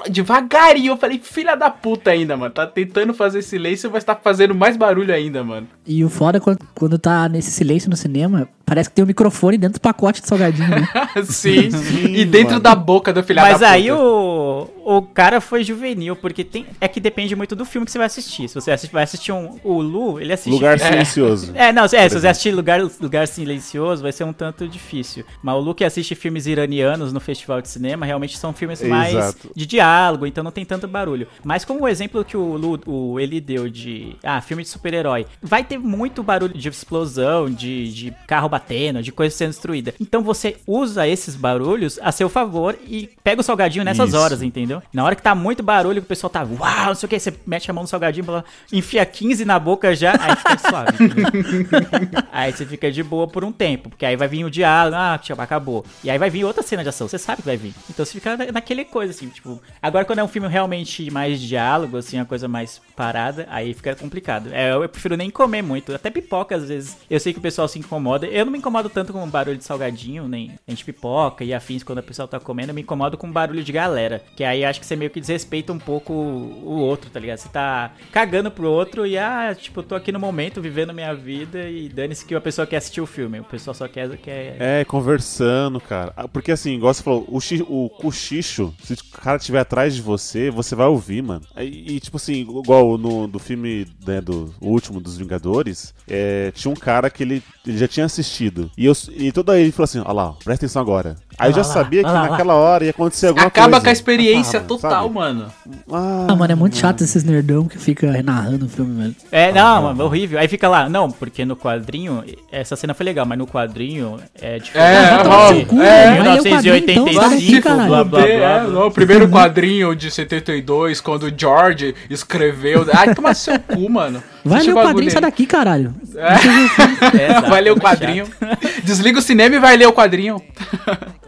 Devagarinho. Eu falei, filha da puta ainda, mano. Tá tentando fazer silêncio, mas tá fazendo mais barulho ainda, mano. E o foda é quando, quando tá nesse silêncio no cinema, parece que tem um microfone dentro do pacote de salgadinho, né? Sim. e dentro mano. da boca do filho da Mas puta. aí o, o cara foi juvenil, porque tem, é que depende muito do filme que você vai assistir. Se você assiste- vai assistir um, o Lu, ele assiste... Lugar silencioso. É, não, é, se você exemplo. assistir lugar, lugar Silencioso, vai ser um tanto difícil. Mas o Lu que assiste filmes iranianos no festival de cinema, realmente são filmes mais Exato. de diálogo, então não tem tanto barulho. Mas como o exemplo que o Lu, o, ele deu de, ah, filme de super-herói, vai ter muito barulho de explosão, de, de carro batendo, de coisa sendo destruída. Então você usa esses barulhos a seu favor e pega o salgadinho nessas Isso. horas, entendeu? Na hora que tá muito barulho, que o pessoal tá, uau, não sei o que, você mete a mão no salgadinho, enfia 15 na boca já, aí fica suave. aí você fica de boa por um tempo, porque aí vai vir o diálogo, ah, tchau, acabou. E aí vai vir outra cena de ação, você sabe que vai vir. Então você fica na- naquele coisa, assim, tipo. Agora, quando é um filme realmente mais diálogo, assim, uma coisa mais parada, aí fica complicado. É, eu prefiro nem comer muito. Até pipoca, às vezes. Eu sei que o pessoal se incomoda. Eu não me incomodo tanto com o barulho de salgadinho, nem a gente pipoca e afins quando a pessoa tá comendo. Eu me incomodo com o barulho de galera. Que aí acho que você meio que desrespeita um pouco o outro, tá ligado? Você tá cagando pro outro e, ah, tipo, eu tô aqui no momento, vivendo minha vida e dane-se que a pessoa quer assistir o filme. O pessoal só quer. quer... É, conversando, cara. Ah, Porque assim, igual você falou, o, o cochicho, se o cara estiver atrás de você, você vai ouvir, mano. E, e, tipo assim, igual no do filme, né, do último dos Vingadores, é, tinha um cara que ele, ele já tinha assistido. E, eu, e toda ele falou assim, ó lá, presta atenção agora. Aí eu já lá, sabia que lá, lá. naquela hora ia acontecer alguma Acaba coisa. com a experiência Ah, total, sabe? mano. Ah, mano, é muito chato esses nerdão que fica narrando o filme, velho. É, não, mano, horrível. Aí fica lá, não, porque no quadrinho, essa cena foi legal, mas no quadrinho é diferente. É, Então, assim, é, então, sai daqui, 1985, caralho. blá, blá, blá, É, blá. o primeiro quadrinho de 72, quando o George escreveu. Ai, toma seu cu, mano. Vai ler o quadrinho, sai daqui, caralho. É, exato, vai ler o muito quadrinho. Desliga o cinema e vai ler o quadrinho.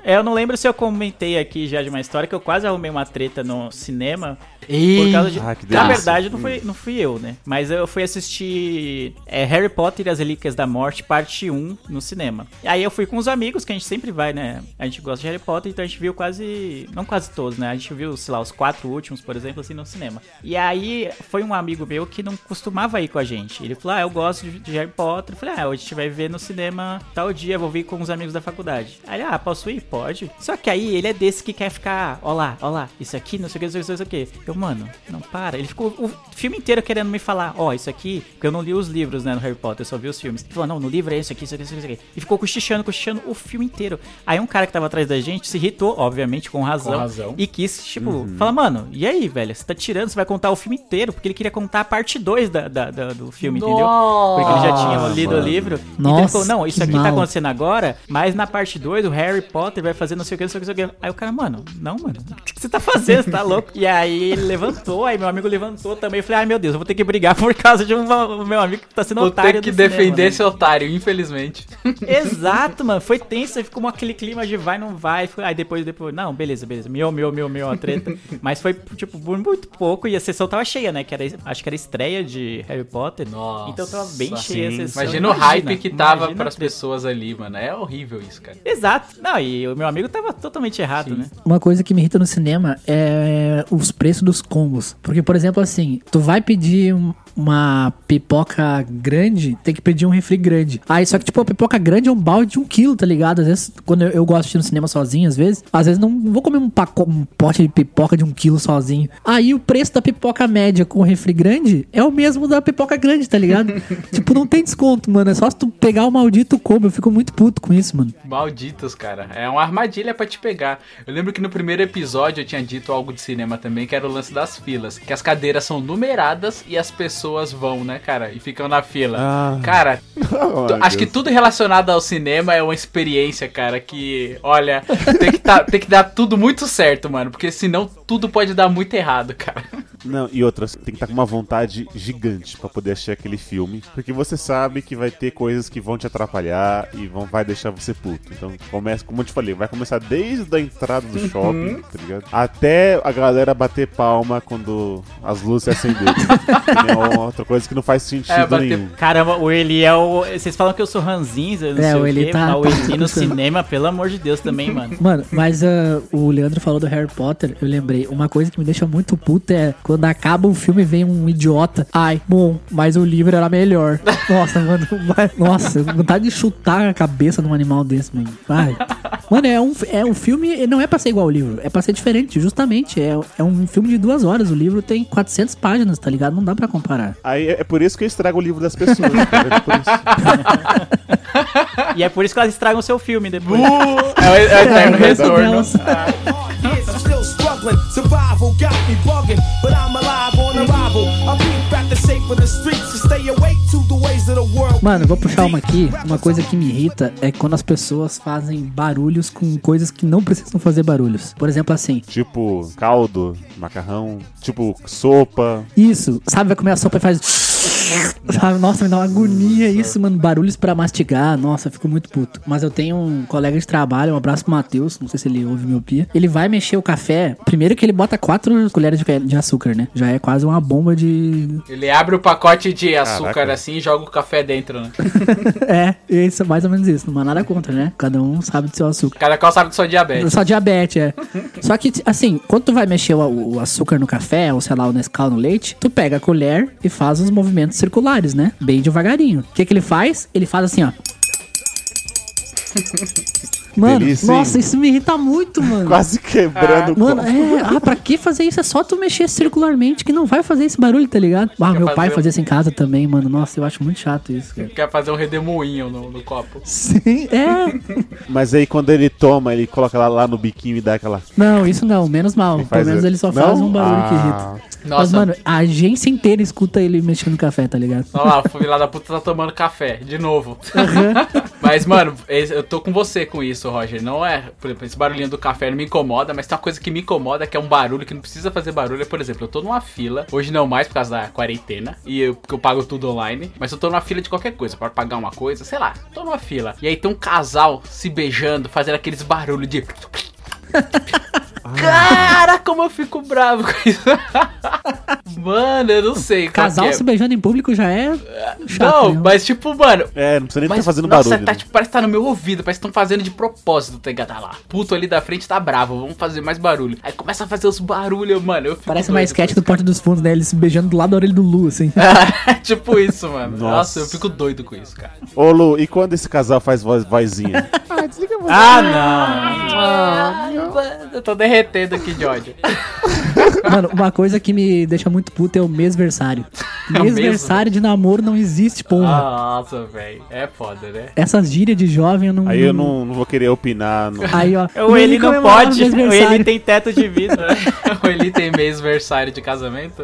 É, eu não lembro se eu comentei aqui já de uma história que eu quase arrumei uma treta no cinema. Por Ih, causa de. Ah, que Na verdade, não fui, não fui eu, né? Mas eu fui assistir é, Harry Potter e as Relíquias da Morte, parte 1, no cinema. E aí eu fui com os amigos, que a gente sempre vai, né? A gente gosta de Harry Potter, então a gente viu quase. Não quase todos, né? A gente viu, sei lá, os quatro últimos, por exemplo, assim, no cinema. E aí foi um amigo meu que não costumava ir com a gente. Ele falou: Ah, eu gosto de, de Harry Potter. Eu falei: Ah, hoje a gente vai ver no cinema tal dia, vou vir com os amigos da faculdade. Aí, ele, ah, posso ir? Pode. Só que aí ele é desse que quer ficar, ó lá, ó lá, isso aqui, não sei o que, não sei o que, não sei o que. Eu, mano, não para. Ele ficou o filme inteiro querendo me falar, ó, isso aqui, porque eu não li os livros, né, no Harry Potter, eu só vi os filmes. Ele falou, não, no livro é isso aqui, isso aqui, isso aqui, isso aqui. E ficou cochichando, cochichando o filme inteiro. Aí um cara que tava atrás da gente se irritou, obviamente, com razão. Com razão. E quis, tipo, falar, mano, e aí, velho? Você tá tirando, você vai contar o filme inteiro, porque ele queria contar a parte 2 da, da- da- do filme, entendeu? Porque ele já tinha lido o livro. então ele Nossa, falou, não, isso aqui tá mal. acontecendo agora, mas na parte 2 o Harry Potter vai fazer não sei o que, não sei o que, não sei o que. Aí o cara, mano, não, mano, o que você tá fazendo? Você tá louco? E aí ele levantou, aí meu amigo levantou também. Eu falei, ai meu Deus, eu vou ter que brigar por causa de um meu amigo que tá sendo Vou otário ter que do cinema, defender né? esse otário, infelizmente. Exato, mano. Foi tenso, aí ficou aquele clima de vai, não vai. Aí depois, depois, não, beleza, beleza. Meu, meu, meu, meu, a treta. Mas foi, tipo, por muito pouco e a sessão tava cheia, né? Que era, acho que era estreia de Harry Potter. Nossa, Então tava bem cheia a sessão. Imagina o hype que tava para as pessoas ali, mano. É horrível isso, cara. Exato. Não, e o meu amigo tava totalmente errado, né? Uma coisa que me irrita no cinema é os preços dos combos. Porque, por exemplo, assim, tu vai pedir um- uma pipoca grande, tem que pedir um refri grande. Aí, só que, tipo, a pipoca grande é um balde de um quilo, tá ligado? Às vezes, quando eu, eu gosto de ir no cinema sozinho, às vezes, às vezes não vou comer um, paco, um pote de pipoca de um quilo sozinho. Aí, o preço da pipoca média com refri grande é o mesmo da pipoca grande, tá ligado? tipo, não tem desconto, mano. É só se tu pegar o maldito combo. Eu fico muito puto com isso, mano. Malditos, cara. É uma armadilha pra te pegar. Eu lembro que no primeiro episódio eu tinha dito algo de cinema também, que era o lance das filas. Que as cadeiras são numeradas e as pessoas vão, né, cara? E ficam na fila. Ah. Cara, Oh, acho que tudo relacionado ao cinema é uma experiência, cara, que, olha, tem que, tá- tem que dar tudo muito certo, mano. Porque senão tudo pode dar muito errado, cara. Não, e outras, tem que estar com uma vontade gigante pra poder assistir aquele filme. Porque você sabe que vai ter coisas que vão te atrapalhar e vão, vai deixar você puto. Então começa, como eu te falei, vai começar desde a entrada do shopping, tá ligado? Até a galera bater palma quando as luzes se acenderem. É uma outra coisa que não faz sentido É, bater- nenhum. Caramba, o Eli é o. Vocês falam que eu sou ranzinza, não É, sei o o Eli quê, tá- mas o tá- Eli no cinema, pelo amor de Deus, também, mano. Mano, mas ah, o Leandro falou do Harry Potter, eu lembrei. Uma coisa que me deixa muito puto é quando acaba o filme vem um idiota. Ai, bom, mas o livro era melhor. Nossa, mano. Nossa, vontade de chutar a cabeça de um animal desse, mano. Ai. Mano, é um, é um filme, não é pra ser igual ao livro, é pra ser diferente, justamente. É, é um filme de duas horas, o livro tem 400 páginas, tá ligado? Não dá pra comparar. Aí é é por isso que eu estrago o livro das pessoas. tá vendo? Por isso. E é por isso que elas estragam o seu filme depois. É o, é o eterno retorno. delas. The the streets to stay awake to the ways of the world. Mano, eu vou puxar uma aqui. Uma coisa que me irrita é quando as pessoas fazem barulhos com coisas que não precisam fazer barulhos. Por exemplo, assim. Tipo, caldo, macarrão, tipo, sopa. Isso, sabe? Vai comer a sopa e faz. Sabe? Nossa, me dá uma agonia isso, mano. Barulhos pra mastigar. Nossa, eu fico muito puto. Mas eu tenho um colega de trabalho, um abraço pro Matheus. Não sei se ele ouve miopia. Ele vai mexer o café. Primeiro que ele bota quatro colheres de, de açúcar, né? Já é quase uma bomba de. Ele abre o pacote de açúcar Caraca. assim e joga o café dentro, né? é, isso, mais ou menos isso. Não há nada contra, né? Cada um sabe do seu açúcar. Cada qual sabe de sua diabetes. Só diabetes, é. Só que, assim, quando tu vai mexer o, o açúcar no café, ou sei lá, o Nescau no leite, tu pega a colher e faz os movimentos circulares, né? Bem devagarinho. O que que ele faz? Ele faz assim, ó. Mano, delícia, hein? nossa, isso me irrita muito, mano. Quase quebrando o Mano, é, ah, pra, que fazer isso? É só tu mexer circularmente que não vai fazer esse barulho, tá ligado? Ah, meu pai um- fazia isso em casa também, mano. Nossa, eu acho muito chato isso, cara. Quer fazer um redemoinho no, no copo. Sim, é. Mas aí quando ele toma, ele coloca lá, lá no biquinho e dá aquela. Não, isso não, menos mal. Pelo menos ele só Não? faz um barulho que Ah. irrita. Mas, Nossa. mano, a agência inteira escuta ele mexendo no café, tá ligado? Olha lá, o filho da puta tá tomando café, de novo. mas, mano, esse- eu tô com você com isso, Roger. Não é, por exemplo, esse barulhinho do café não me incomoda, mas tem uma coisa que me incomoda, que é um barulho que não precisa fazer barulho. Por exemplo, eu tô numa fila, hoje não mais por causa da quarentena, e eu, porque eu pago tudo online, mas eu tô numa fila de qualquer coisa, para pagar uma coisa, sei lá, tô numa fila. E aí tem um casal se beijando, fazendo aqueles barulhos de. Cara, como eu fico bravo com isso. Mano, eu não sei. Casal é. se beijando em público já é chato. Não, né? mas tipo, mano. É, não precisa nem estar fazendo nossa, barulho. tá, né? tipo, parece que tá no meu ouvido, parece que estão fazendo de propósito, tá ligado? Tá lá. Puto ali da frente tá bravo, vamos fazer mais barulho. Aí começa a fazer os barulhos, mano. Eu fico Parece uma doido sketch do Porta dos Fundos, né? Ele se beijando do lado da orelha do Lu, assim. isso. tipo isso, mano. Nossa. Nossa. eu fico doido com isso, cara. Ô Lu, e quando esse casal faz voz, vozinha? Ah, não. Mano, eu tô derretendo aqui de ódio. Mano, uma coisa que me deixa muito puto é o mêsversário. Mêsversário de namoro não existe, porra. Nossa, velho. É foda, né? Essas gírias de jovem eu não. Aí eu não, não vou querer opinar. no- Aí, ó. Ou ele não comemorava pode, o ele tem teto de vidro. Ou ele tem mês-versário de casamento?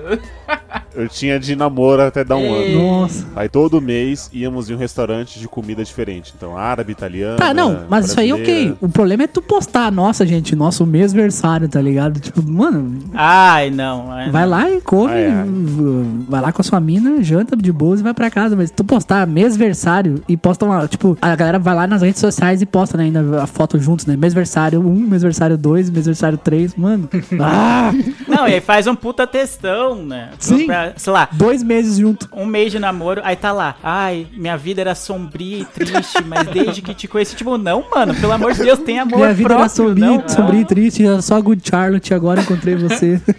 Eu tinha de namoro até dar um ano. Nossa. Aí todo mês íamos em um restaurante de comida diferente. Então, árabe, italiano. Tá, não, mas isso aí ok. O problema é tu postar, nossa, gente, nosso mêsversário, tá ligado? Tipo, mano, Ai, não. é- vai lá e come, v- vai lá com a sua mina, janta de boas e vai pra casa. Mas tu postar mêsversário e posta uma, tipo, a galera vai lá nas redes sociais e posta, né, ainda a foto juntos, né? Mêsversário 1, mêsversário 2, mêsversário 3, mano. Ah, Não, e aí faz um puta textão, né? Sim. Pra, sei lá, dois meses junto. um mês de namoro, aí tá lá. Ai, minha vida era sombria e triste, mas desde que te conheci, tipo, não, mano, pelo amor de Deus, tem amor Minha vida próprio, era sombria, não, sombria e triste, era só Good Charlotte, agora encontrei você.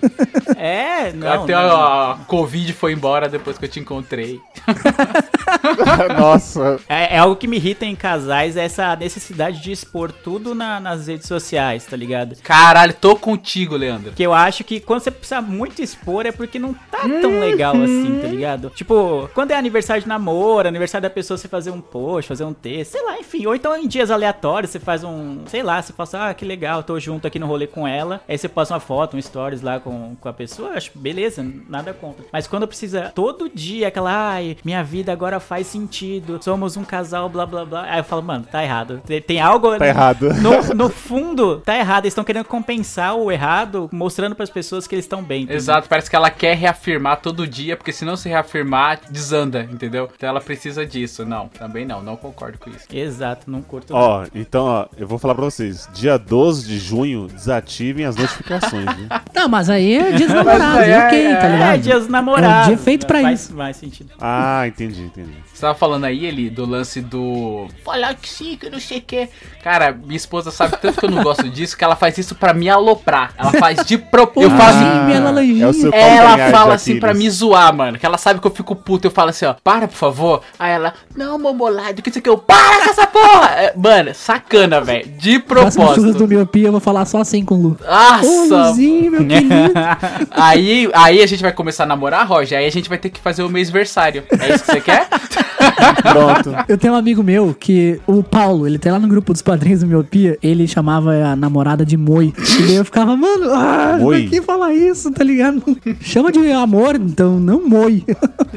É, não. Até não. a, a Covid foi embora depois que eu te encontrei. Nossa, É, é algo que me irrita em casais, é essa necessidade de expor tudo na- nas redes sociais, tá ligado? Caralho, tô contigo, Leandro. Porque eu acho que quando você precisa muito expor é porque não tá tão legal assim, tá ligado? Tipo, quando é aniversário de namoro, aniversário da pessoa, você fazer um post, fazer um texto, sei lá, enfim. Ou então em dias aleatórios, você faz um, sei lá, você fala, ah, que legal, tô junto aqui no rolê com ela. Aí você posta uma foto, um stories lá com, com a pessoa, acho beleza, nada contra. Mas quando precisa todo dia, aquela, ai, minha vida agora faz sentido, somos um casal, blá blá blá. Aí eu falo, mano, tá errado. Tem, algo. Tá errado. No, no fundo, tá errado. Eles estão querendo compensar o errado, mostrando pras pessoas que eles estão bem. entendeu? Exato, parece que ela quer reafirmar todo dia, porque se não se reafirmar, desanda, entendeu? Então ela precisa disso. Não, também não, não concordo com isso. Exato, não curto. ó, então, ó, eu vou falar pra vocês. Dia 12 de junho, desativem as notificações, viu? Não, mas aí é dia dos namorados, é- ok, tá ligado? É, dias namorados. É um dia feito pra faz isso. mais sentido. Ah, entendi, entendi. Você tava falando aí, Eli, do lance do. Falar que sim, que não sei o que. Cara, minha esposa sabe tanto que eu não gosto disso que ela faz isso pra me aloprar. Ela faz de propósito. Eu faço. Sim, minha laranjinha. é Ela fala assim pra me zoar, mano. Que ela sabe que eu fico puto. Eu falo assim, ó, para, por favor. Aí ela, não, mamolado, que isso aqui eu. Para com essa porra! É, mano, sacana, velho. De churras do propósito. miopia, eu vou falar só assim com o Lu. Ô, Nossa! Luzinho, meu querido. Aí, aí a gente vai começar a namorar, Roger. Aí a gente vai ter que fazer o mêsversário. É isso que você quer? Pronto. Eu tenho um amigo meu que, o Paulo, ele tem lá no grupo dos padrinhos do Miopia, ele chamava a namorada de Moi. E daí eu ficava, mano, ah, Moi? que falar isso, tá ligado? Chama de amor, então, não Moi.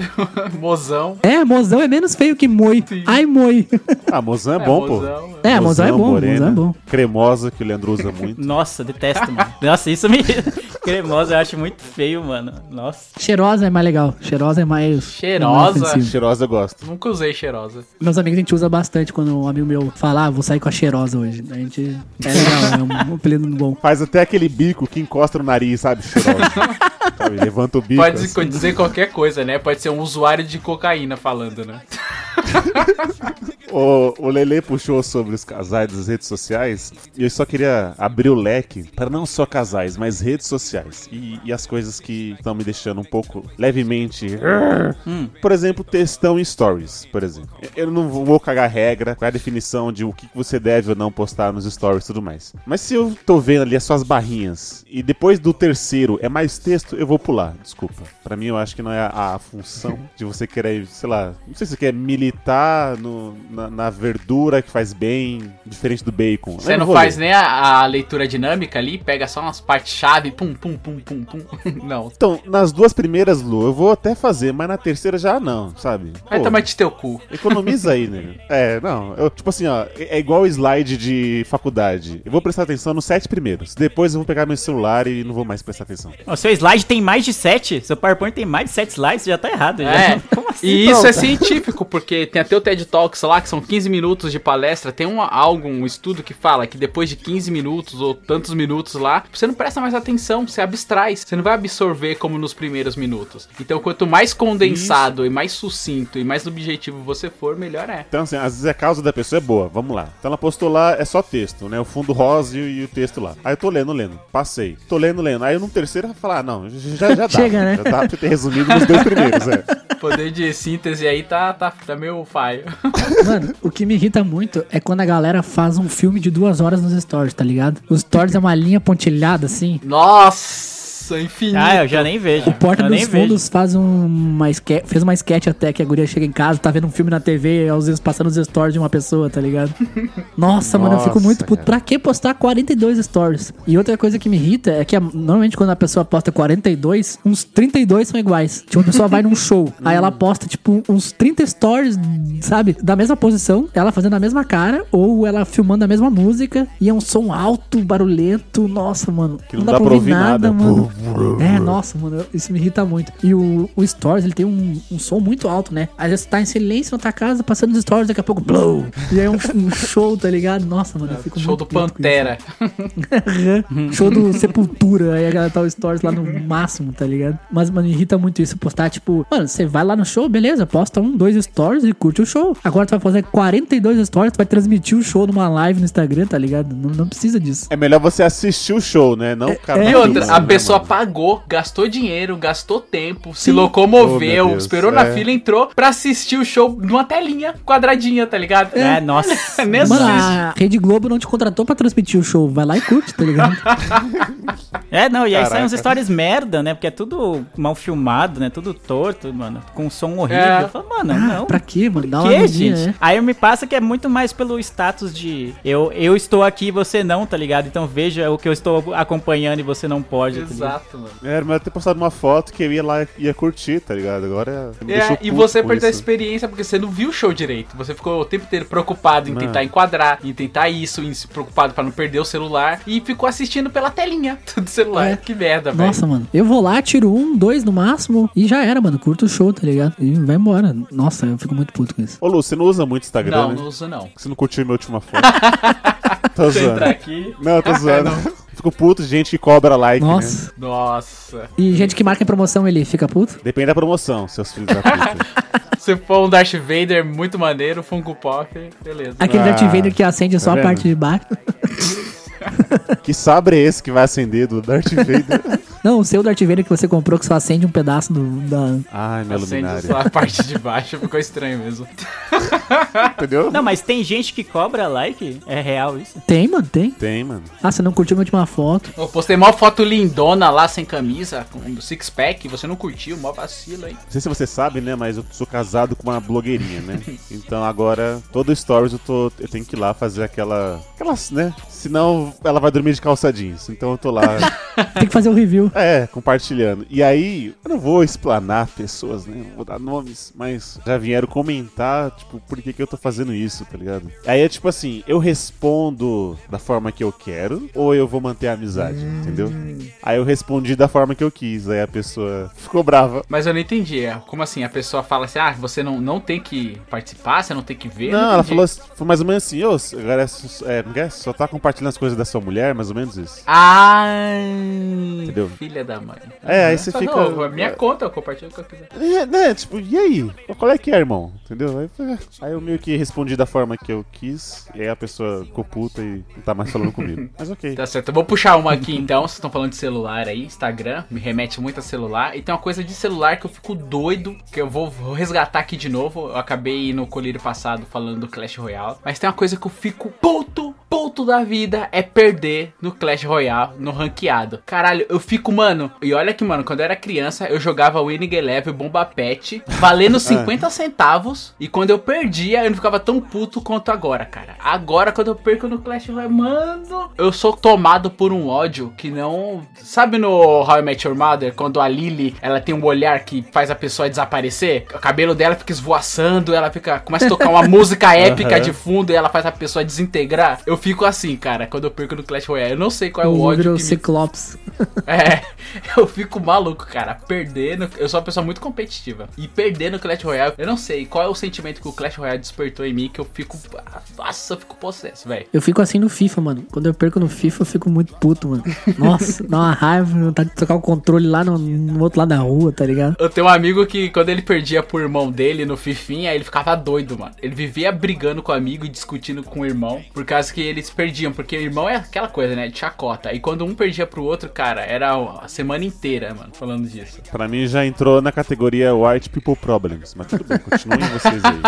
Mozão. É, mozão é menos feio que Moi. Ai, Moi. Ah, mozão é bom, pô. mozão. É, mozão é bom, mozão é bom. Cremosa, que o Leandro usa muito. Nossa, detesto, mano. Nossa, isso me. Cremosa eu acho muito feio, mano. Nossa. Cheirosa é mais legal. Cheirosa é mais. Cheirosa? mais. Cheirosa eu gosto. Nunca usei cheirosa. Meus amigos a gente usa bastante quando um amigo meu fala, ah, vou sair com a cheirosa hoje. A gente. É legal, é um apelido bom. Faz até aquele bico que encosta no nariz, sabe? Cheirosa. Sabe? Levanta o bico. Pode assim. dizer qualquer coisa, né? Pode ser um usuário de cocaína falando, né? O, o Lele puxou sobre os casais das redes sociais e eu só queria abrir o leque para não só casais, mas redes sociais e, e as coisas que estão me deixando um pouco levemente. Por exemplo, textão em stories, por exemplo. Eu não vou cagar regra, qual é a definição de o que você deve ou não postar nos stories e tudo mais. Mas se eu tô vendo ali as suas barrinhas e depois do terceiro é mais texto, eu vou pular, desculpa. Pra mim eu acho que não é a, a função de você querer, sei lá, não sei se você quer militar no- na, na verdura que faz bem, diferente do bacon. Você não faz ler. nem a, a leitura dinâmica ali, pega só umas partes-chave, pum, pum, pum, pum, pum. Não. Então, nas duas primeiras, Lu, eu vou até fazer, mas na terceira já não, sabe? Vai Pô, tomar de teu cu. Economiza aí, né? É, não. Eu, tipo assim, ó, é é igual o slide de faculdade. Eu vou prestar atenção nos sete primeiros. Depois eu vou pegar meu celular e não vou mais prestar atenção. O seu slide tem mais de 7? Seu PowerPoint tem mais de 7 slides? Já tá errado. Já. É, Como assim? e isso é científico, porque tem até o TED Talks lá, que são 15 minutos de palestra, tem um, algo, um estudo que fala que depois de 15 minutos ou tantos minutos lá, você não presta mais atenção, você abstrai, você não vai absorver como nos primeiros minutos. Então, quanto mais condensado e mais sucinto e mais objetivo você for, melhor é. Então, assim, às vezes a causa da pessoa é boa. Vamos lá. Então ela postou lá, é só texto, né? O fundo rosa e, e o texto lá. Aí eu tô lendo, lendo. Passei. Tô lendo, lendo. Aí no terceiro eu vou falar, ah, não, já, já dá. Chega, né? Já dá pra ter resumido nos dois primeiros, é. Poder de síntese aí tá, tá, tá meio faio. Mano, o que me irrita muito é quando a galera faz um filme de duas horas nos stories, tá ligado? Os stories é uma linha pontilhada, assim. Nossa, infinito. Ah, eu já nem vejo. O Porta dos vejo. Fundos faz um, uma esque- fez uma sketch até que a guria chega em casa, tá vendo um filme na TV e às vezes passando os stories de uma pessoa, tá ligado? Nossa, mano, eu fico Nossa, muito puto. cara. Pra que postar 42 stories? E outra coisa que me irrita é que normalmente quando a pessoa posta 42, uns 32 são iguais. Tipo, a pessoa vai num show, aí ela posta, tipo, uns 30 stories, sabe? Da mesma posição, ela fazendo a mesma cara, ou ela filmando a mesma música, e é um som alto, barulhento. Nossa, mano. Que não dá pra ouvir nada. mano. É, nossa, mano, isso me irrita muito. E o, o Stories, ele tem um, um som muito alto, né? Às vezes tá em silêncio na tua casa, passando os Stories, daqui a pouco, blow! E aí é um, um show, tá ligado? Nossa, mano, eu fico Show muito do puto com Pantera. show do Sepultura, aí a galera tá o Stories lá no máximo, tá ligado? Mas, mano, irrita muito isso, postar, tipo, mano, você vai lá no show, beleza, posta um, dois Stories e curte o show. Agora tu vai fazer 42 Stories, tu vai transmitir o show numa live no Instagram, tá ligado? Não, não precisa disso. É melhor você assistir o show, né? Não ficar E na outra, a né, pessoa mano? Pagou, gastou dinheiro, gastou tempo, se Sim. Oh, locomoveu, Deus, esperou na é. fila, entrou pra assistir o show numa telinha quadradinha, tá ligado? É, nossa. Nem Mano, a Rede Globo não te contratou pra transmitir o show, vai lá e curte, tá ligado? É, não, e aí saem uns Caraca. stories merda, né? Porque é tudo mal filmado, né? Tudo torto, mano. Com um som horrível. É. Eu falo, mano, Ah, não. pra quê, mano? Dá uma que, agonia, gente? né? Aí me passa que é muito mais pelo status de eu, eu estou aqui e você não, tá ligado? Então veja o que eu estou acompanhando e você não pode, tá Exato, mano. Era melhor ter postado uma foto que eu ia lá e ia curtir, tá ligado? Agora É, e você perdeu a experiência porque você não viu o show direito. Você ficou o tempo inteiro preocupado em Mano. tentar enquadrar, em tentar isso, em se preocupado pra não perder o celular e ficou assistindo pela telinha do celular. É. Que merda, velho. Nossa, mano. Eu vou lá, tiro um, dois no máximo e já era, mano. Curto o show, tá ligado? E vai embora. Nossa, eu fico muito puto com isso. Ô Lu, você não usa muito Instagram, Não, né? não uso não. Você não curtiu minha última foto. tô Deixa eu zoando. entrar aqui. Não, eu tô zoando. Fico puto de gente que cobra like, né? Nossa. Nossa. E gente que marca em promoção, ele fica puto? Depende da promoção, seus filhos da puta. Se for um Darth Vader muito maneiro, Funko Pop, beleza. Aquele Ah, Darth Vader que acende só a vendo? parte de baixo. que sabre é esse que vai acender do Darth Vader? Não, o seu Darth Vader que você comprou que só acende um pedaço do, da... Ai, minha Acende luminária. só a parte de baixo, ficou estranho mesmo. Entendeu? Não, mas tem gente que cobra like? É real isso? Tem, mano, tem. Tem, mano. Ah, você não curtiu minha última foto. Eu postei mó foto lindona lá, sem camisa, com um six pack, você não curtiu, mó vacilo aí. Não sei se você sabe, né? Mas eu sou casado com uma blogueirinha, né? Então agora, todo stories eu, tô, eu tenho que ir lá fazer aquela. Aquelas, né? Senão ela vai dormir de calça jeans. Então eu tô lá, Tem que fazer o review. é, compartilhando. E aí, eu não vou explanar pessoas, né? Não vou dar nomes, mas já vieram comentar, tipo, por que, que eu tô fazendo isso, tá ligado? Aí é tipo assim, eu respondo da forma que eu quero ou eu vou manter a amizade, entendeu? Aí eu respondi da forma que eu quis. Aí a pessoa ficou brava. Mas eu não entendi, é, como assim? A pessoa fala assim, ah, você não, não tem que participar, você não tem que ver? Eu Não, ela falou, assim- foi mais ou menos assim, ô, agora é, é, não só tá compartilhando as coisas da sua mulher, mais ou menos isso. Ah, Hum, Entendeu? Filha da mãe. É, aí você Só fica. não, minha conta, eu compartilho o que eu quiser. É, né, tipo, e aí? Qual é que é, irmão? Entendeu? Aí, foi- aí eu meio que respondi da forma que eu quis, e aí a pessoa ficou puta e não tá mais falando comigo. Mas ok. Tá certo, eu vou puxar uma aqui então. Vocês estão falando de celular aí, Instagram, me remete muito a celular. E tem uma coisa de celular que eu fico doido, que eu vou, vou resgatar aqui de novo. Eu acabei no colírio passado falando do Clash Royale. Mas tem uma coisa que eu fico puto, puto da vida, é perder no Clash Royale, no ranqueado. Caralho, eu fico, mano. E olha que, mano, quando eu era criança, eu jogava Winning Eleven Bomba Pet, valendo 50 centavos. E quando eu perdia, eu não ficava tão puto quanto agora, cara. Agora, quando eu perco no Clash Royale, mano, eu sou tomado por um ódio que não. Sabe no How I Met Your Mother, quando a Lily ela tem um olhar que faz a pessoa desaparecer? O cabelo dela fica esvoaçando, ela fica. Começa a tocar uma música épica Aham. de fundo e ela faz a pessoa desintegrar. Eu fico assim, cara, quando eu perco no Clash Royale. Eu não sei qual é o O ódio virou que me Ciclops. é, eu fico maluco, cara. Perder no... Eu sou uma pessoa muito competitiva. E perder no Clash Royale, eu não sei qual é o sentimento que o Clash Royale despertou em mim que eu fico. Nossa, eu fico possesso, velho. Eu fico assim no FIFA, mano. Quando eu perco no FIFA, eu fico muito puto, mano. Nossa, dá uma raiva, vontade de trocar o controle lá no, no outro lado da rua, tá ligado? Eu tenho um amigo que, quando ele perdia pro irmão dele no Fifinha, ele ficava doido, mano. Ele vivia brigando com o amigo e discutindo com o irmão, por causa que eles perdiam. Porque o irmão é aquela coisa, né? De chacota. E quando um perdia pro outro, cara, era a semana inteira, mano, falando disso. Pra mim já entrou na categoria White People Problems, mas tudo bem, continuem vocês aí.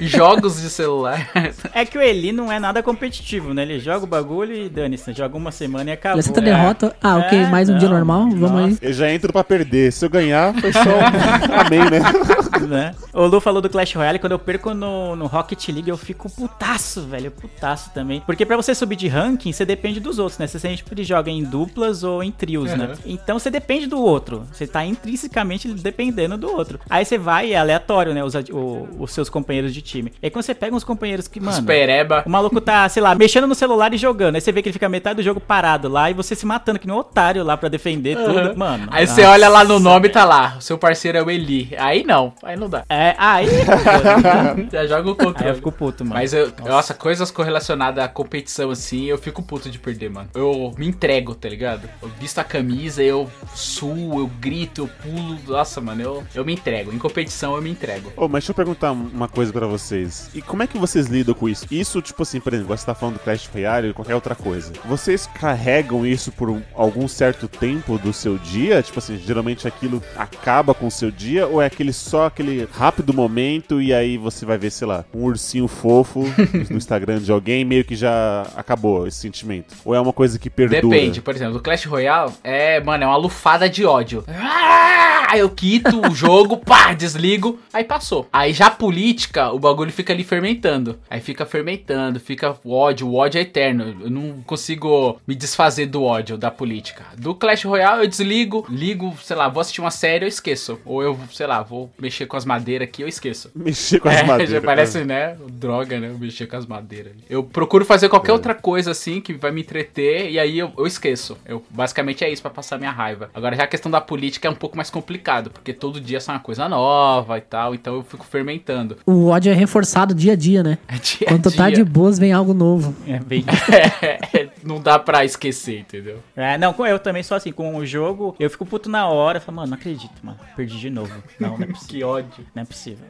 Jogos de celular. É que o Eli não é nada competitivo, né? Ele joga o bagulho e dane-se, joga uma semana e acabou. Essa tá É. derrota. Ah, ok, É, mais um dia não, normal, vamos aí. Eu já entro pra perder. Se eu ganhar, foi só amém, né? né? O Lu falou do Clash Royale, quando eu perco no, no Rocket League, eu fico putaço, velho, putaço também. Porque pra você subir de ranking, você depende dos outros, né? Você sempre joga em duplas ou em trios, né? Uhum. Então você depende do outro. Você tá intrinsecamente dependendo do outro. Aí você vai e é aleatório, né? Os, o- os seus companheiros de time. Aí quando você pega uns companheiros que, mano. Pereba. O maluco tá, sei lá, mexendo no celular e jogando. Aí você vê que ele fica metade do jogo parado lá e você se matando que nem um otário lá pra defender tudo. Mano. Aí você olha lá no nome e tá lá, o seu parceiro é o Eli. Aí não, aí não dá. É, aí. Já joga o controle. aí eu fico puto, mano. Mas eu, nossa. coisas correlacionadas à competição assim, eu fico puto de perder, mano. Eu me entrego, tá ligado? Eu visto a camisa, eu suo, eu grito, eu pulo. Nossa, mano, eu, eu me entrego. Em competição eu me entrego. Ô, mas deixa eu perguntar uma coisa pra vocês. E como é que vocês lidam com isso? Isso, tipo assim, por exemplo, você tá falando do Clash Royale ou qualquer outra coisa. Vocês carregam isso por um- algum certo tempo do seu dia? Tipo assim, geralmente aquilo acaba com o seu dia? Ou é aquele só aquele rápido momento e aí você vai ver, sei lá, um ursinho fofo no Instagram de alguém meio que já acabou esse sentimento? Ou é uma coisa que perdura? Depende, por exemplo, do Clash Royale é, mano, é uma lufada de ódio. Ah, eu quito o jogo, pá, desligo, aí passou. Aí já a política, o bagulho fica ali fermentando. Aí fica fermentando, fica o ódio, o ódio é eterno. Eu não consigo me desfazer do ódio da política. Do Clash Royale eu desligo, ligo, sei lá, vou assistir uma série, eu esqueço. Ou eu, sei lá, vou mexer com as madeiras aqui, eu esqueço. Mexer com as É, madeiras. já parece, né? Droga, né? Mexer com as madeiras. Eu procuro fazer qualquer outra coisa assim que vai me entreter e aí eu, eu esqueço. Eu, basicamente é isso pra passar minha raiva. Agora já a questão da política é um pouco mais complicado, porque todo dia sai uma coisa nova e tal, então eu fico fermentando. O ódio é reforçado dia a dia, né? É dia a Quando tá dia. de boas, vem algo novo. É, bem... É, não dá pra esquecer, entendeu? É, não, com- eu também sou assim, com o jogo, eu fico puto na hora, falo, mano, não acredito, mano, perdi de novo. Não, não é possível. Que ódio. Não é possível.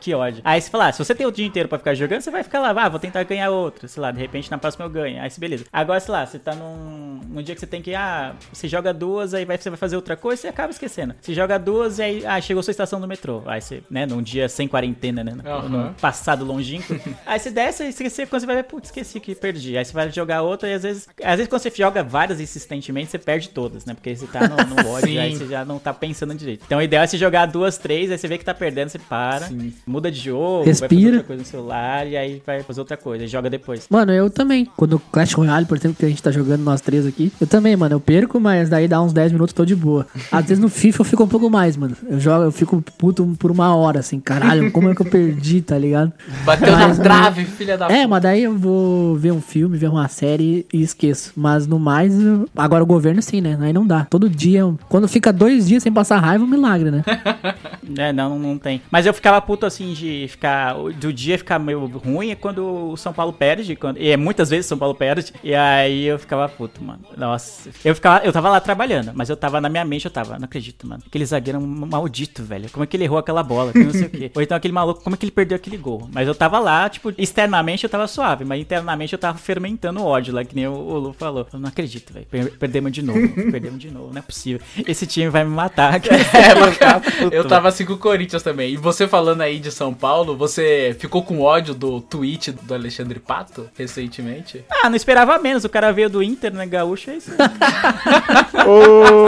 Que ódio. Aí você fala, ah, se você tem o dia inteiro pra ficar jogando, você vai ficar lá, ah, vou tentar ganhar outro, sei lá, de repente na próxima eu ganho. Aí você, beleza. Agora, sei lá, você tá num, num dia que você tem que, ah, você joga duas, aí vai, você vai fazer outra coisa, você acaba esquecendo. Você joga duas e aí, ah, chegou sua estação do metrô. Aí você, né, num dia sem quarentena, né, Aham. num passado longínquo. aí você desce e esquece, quando você vai ver, putz, esqueci que perdi. Aí você vai jogar outra e às vezes, às vezes quando você joga várias insistentemente, você perde todas, né, porque você tá no, no ódio, aí você já não tá pensando direito. Então o ideal é você jogar duas, três, aí você vê que tá perdendo, você para, Sim. Muda de jogo, vai fazer Respira. outra coisa no celular e aí vai fazer outra coisa, e joga depois. Mano, eu também. Quando o Clash Royale, por exemplo, que a gente tá jogando nós três aqui, eu também, mano, eu perco, mas daí dá uns 10 minutos tô de boa. Às vezes no FIFA eu fico um pouco mais, mano. Eu jogo, eu fico puto por uma hora, assim, caralho, como é que eu perdi, tá ligado? Bateu na Mas, trave, filha da É, mas daí eu vou ver um filme, ver uma série e esqueço. Mas no mais, eu- agora o governo sim, né? Aí não dá. Todo dia, quando fica dois dias sem passar raiva, é um milagre, né? É, não, não tem. Mas eu ficava puto assim de ficar. Do dia ficar meio ruim é quando o São Paulo perde. Quando, e é muitas vezes o São Paulo perde. E aí eu ficava puto, mano. Nossa. Eu ficava. Eu tava lá trabalhando, mas eu tava na minha mente, eu tava. Não acredito, mano. Aquele zagueiro é um maldito, velho. Como é que ele errou aquela bola? Que não sei o quê. Ou então aquele maluco, como é que ele perdeu aquele gol? Mas eu tava lá, tipo, externamente eu tava suave, mas internamente eu tava fermentando ódio lá, que nem o, o Lu falou. Eu não acredito, velho. Per- Perdemos de novo. Perdemos de novo. Não é possível. Esse time vai me matar. É, eu, puto, eu tava assim com o Corinthians também. E você falando aí de São Paulo, você ficou com ódio do tweet do Alexandre Pato recentemente? Ah, não esperava menos. O cara veio do Inter, né? Gaúcho, é isso.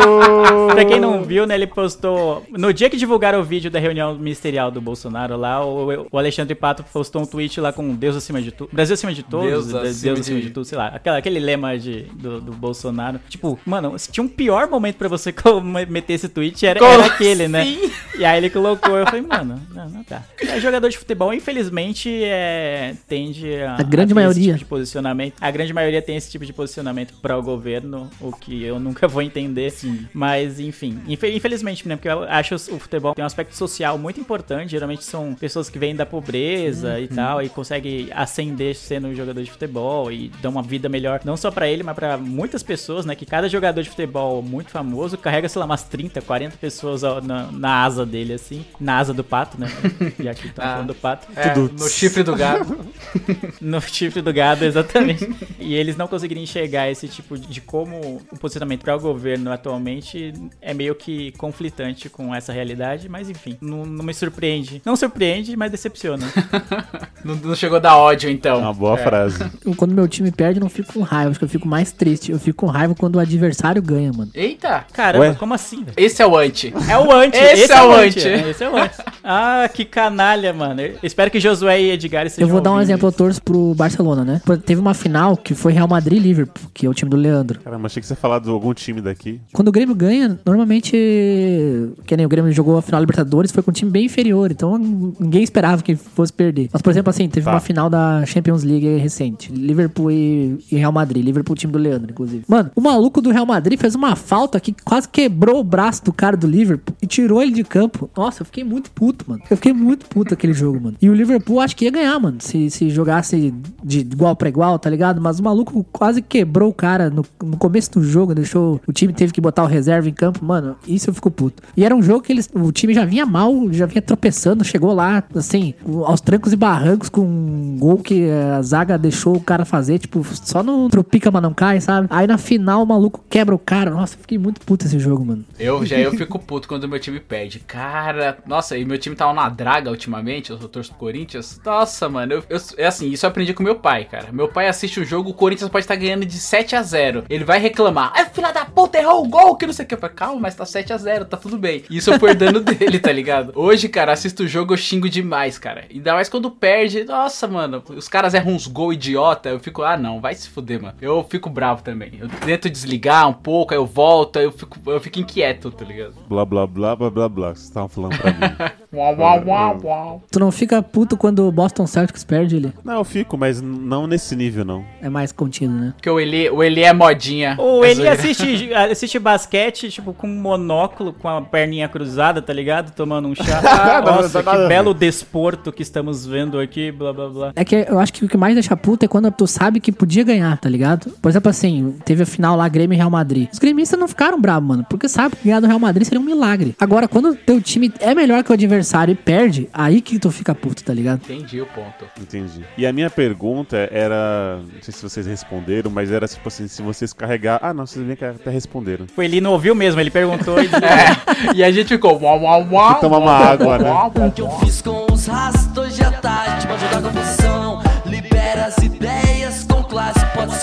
pra quem não viu, né? Ele postou. No dia que divulgaram o vídeo da reunião ministerial do Bolsonaro lá, o, o Alexandre Pato postou um tweet lá com Deus acima de tudo. Brasil acima de todos. Deus Deus, acima acima, de- de... tudo, sei lá. Aquela, aquele lema de, do, do Bolsonaro. Tipo, mano, se tinha um pior momento pra você meter esse tweet, era, era aquele, né? assim? E aí ele colocou, eu falei, mano, não, não dá. É, jogador de futebol, infelizmente, é, tende a. A grande ter maioria. Esse tipo de posicionamento. A grande maioria tem esse tipo de posicionamento para o governo, o que eu nunca vou entender. Mas, enfim, infe- infelizmente, né? Porque eu acho o futebol tem um aspecto social muito importante. Geralmente são pessoas que vêm da pobreza e tal, e conseguem ascender sendo um jogador de futebol e dão uma vida melhor, não só para ele, mas para muitas pessoas, né? Que cada jogador de futebol muito famoso carrega, sei lá, umas 30, 40 pessoas na, na asa dele, assim. Na asa do pato, né? Já que estão Ah. falando do pato. É, no chifre do gado. No chifre do gado, exatamente. e eles não conseguirem enxergar esse tipo de, de como o posicionamento para o governo atualmente é meio que conflitante com essa realidade, mas enfim, não, não me surpreende. Não surpreende, mas decepciona. não, não chegou a dar ódio, então. Uma boa É. frase. Eu, quando meu time perde, eu não fico com raiva. Acho que eu fico mais triste. Eu fico com raiva quando o adversário ganha, mano. Eita! Caramba, Ué? como assim, velho? Esse é o anti. É o anti. Esse é o anti. é, Esse é o anti. Ah, que canalha, mano. Eu espero que Josué e Edgar Eu sejam vou dar um exemplo, eu isso. torço pro Barcelona, né? Teve uma final que foi Real Madrid e Liverpool, que é o time do Leandro. Caramba, achei que você ia falar de algum time daqui. Quando o Grêmio ganha, normalmente, que nem o Grêmio jogou a final da Libertadores, foi com um time bem inferior, então ninguém esperava que fosse perder. Mas, por exemplo, assim, teve Tá. uma final da Champions League recente, Liverpool e, Real Madrid, Liverpool time do Leandro, inclusive. Mano, o maluco do Real Madrid fez uma falta que quase quebrou o braço do cara do Liverpool e tirou ele de campo. Nossa, eu fiquei muito puto, mano. Eu fiquei muito puto aquele jogo, mano. E o Liverpool acho que ia ganhar, mano, se, se jogasse de igual pra igual, tá ligado? Mas o maluco quase quebrou o cara no, no começo do jogo, deixou. O time teve que botar o reserva em campo, mano. Isso eu fico puto. E era um jogo que eles, o time já vinha mal, já vinha tropeçando, chegou lá, assim, aos trancos e barrancos com um gol que a zaga deixou o cara fazer, tipo, só no tropica, mas não cai, sabe? Aí na final o maluco quebra o cara. Nossa, eu fiquei muito puto esse jogo, mano. Eu já eu fico puto quando meu time perde. Cara, nossa, e meu time tava na draga ultimamente, eu torço pro Corinthians. Nossa, mano, eu, eu- é assim, isso eu aprendi com meu pai, cara. Meu pai assiste o jogo, o Corinthians pode estar ganhando de 7 a 0 Ele vai reclamar, ah, filha da puta, errou o gol, que não sei o que. Eu falo, calma, mas tá 7 a 0 tá tudo bem. Isso eu fui herdando dele, tá ligado? Hoje, cara, assisto o jogo, eu xingo demais, cara. Ainda mais quando perde, nossa, mano, os caras erram uns gols idiota, eu fico, ah, não, vai se fuder, mano. Eu fico bravo também. Eu tento desligar um pouco, aí eu volto, aí eu fico, eu fico inquieto, tá ligado? Blá, blá, blá, blá, blá, blá. que Vocês estavam falando pra mim. Uau, uau, uau, uau. Tu não fica puto quando o Boston Celtics perde ele? Não, eu fico, mas não nesse nível, não. É mais contido, né? Porque o Eli, o Eli é modinha. Ou É ele zoeira. assiste, assiste basquete, tipo, com um monóculo, com a perninha cruzada, tá ligado? Tomando um chá. Não, Nossa, nada que a belo desporto que estamos vendo aqui, blá blá blá. É que eu acho que o que mais deixa puto é quando tu sabe que podia ganhar, tá ligado? Por exemplo, assim, teve a final lá Grêmio e Real Madrid. Os gremistas não ficaram bravos, mano, porque sabe que ganhar do Real Madrid seria um milagre. Agora, quando teu time é melhor que o adversário e perde, aí que tu fica puto, tá ligado? Entendi o ponto. Entendi. E a minha pergunta era. Não sei se vocês responderam, mas era tipo assim: se vocês carregar. Ah, não, vocês bem que até responderam. Foi ele não ouviu mesmo, ele perguntou e É, e a gente ficou uau, uau, uau. Vou tomar uma água, né? uau, que eu fiz com os rastros de atalho Pode ajudar a composição Libera as ideias com classe Pode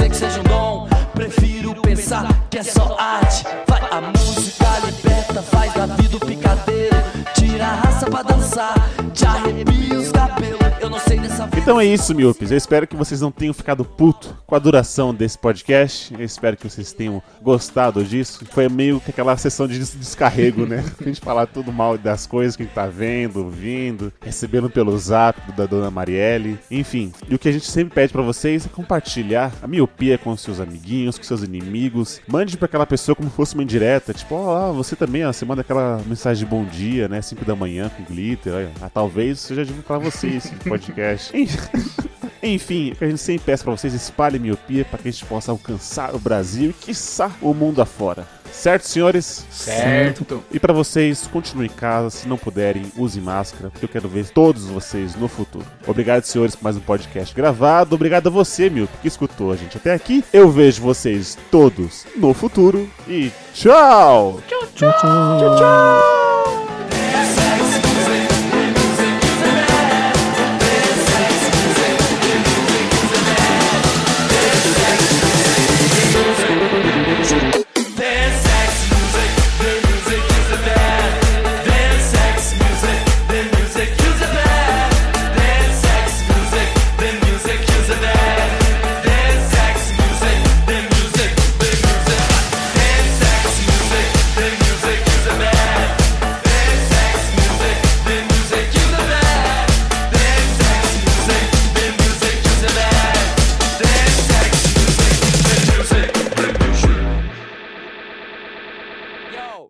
Então é isso, miopes. Eu espero que vocês não tenham ficado puto com a duração desse podcast. Eu espero que vocês tenham gostado disso. Foi meio que aquela sessão de des- descarrego, né? A gente falar tudo mal das coisas que a gente tá vendo, ouvindo, recebendo pelo zap da dona Marielle. Enfim, e o que a gente sempre pede pra vocês é compartilhar a miopia com seus amiguinhos, com seus inimigos. Mande pra aquela pessoa como se fosse uma indireta. Tipo, ó, você também, ó, você manda aquela mensagem de bom dia, né? 5 da manhã com glitter. Olha. Ah, talvez seja pra vocês esse podcast. Enfim, o que a gente sempre peça pra vocês, espalhe miopia para que a gente possa alcançar o Brasil e, quiçá, o mundo afora. Certo, senhores? Certo. E pra vocês, continuem em casa, se não puderem, use máscara, porque eu quero ver todos vocês no futuro. Obrigado, senhores, por mais um podcast gravado. Obrigado a você, Milton, que escutou a gente até aqui. Eu vejo vocês todos no futuro e tchau! Tchau, tchau. Tchau, tchau!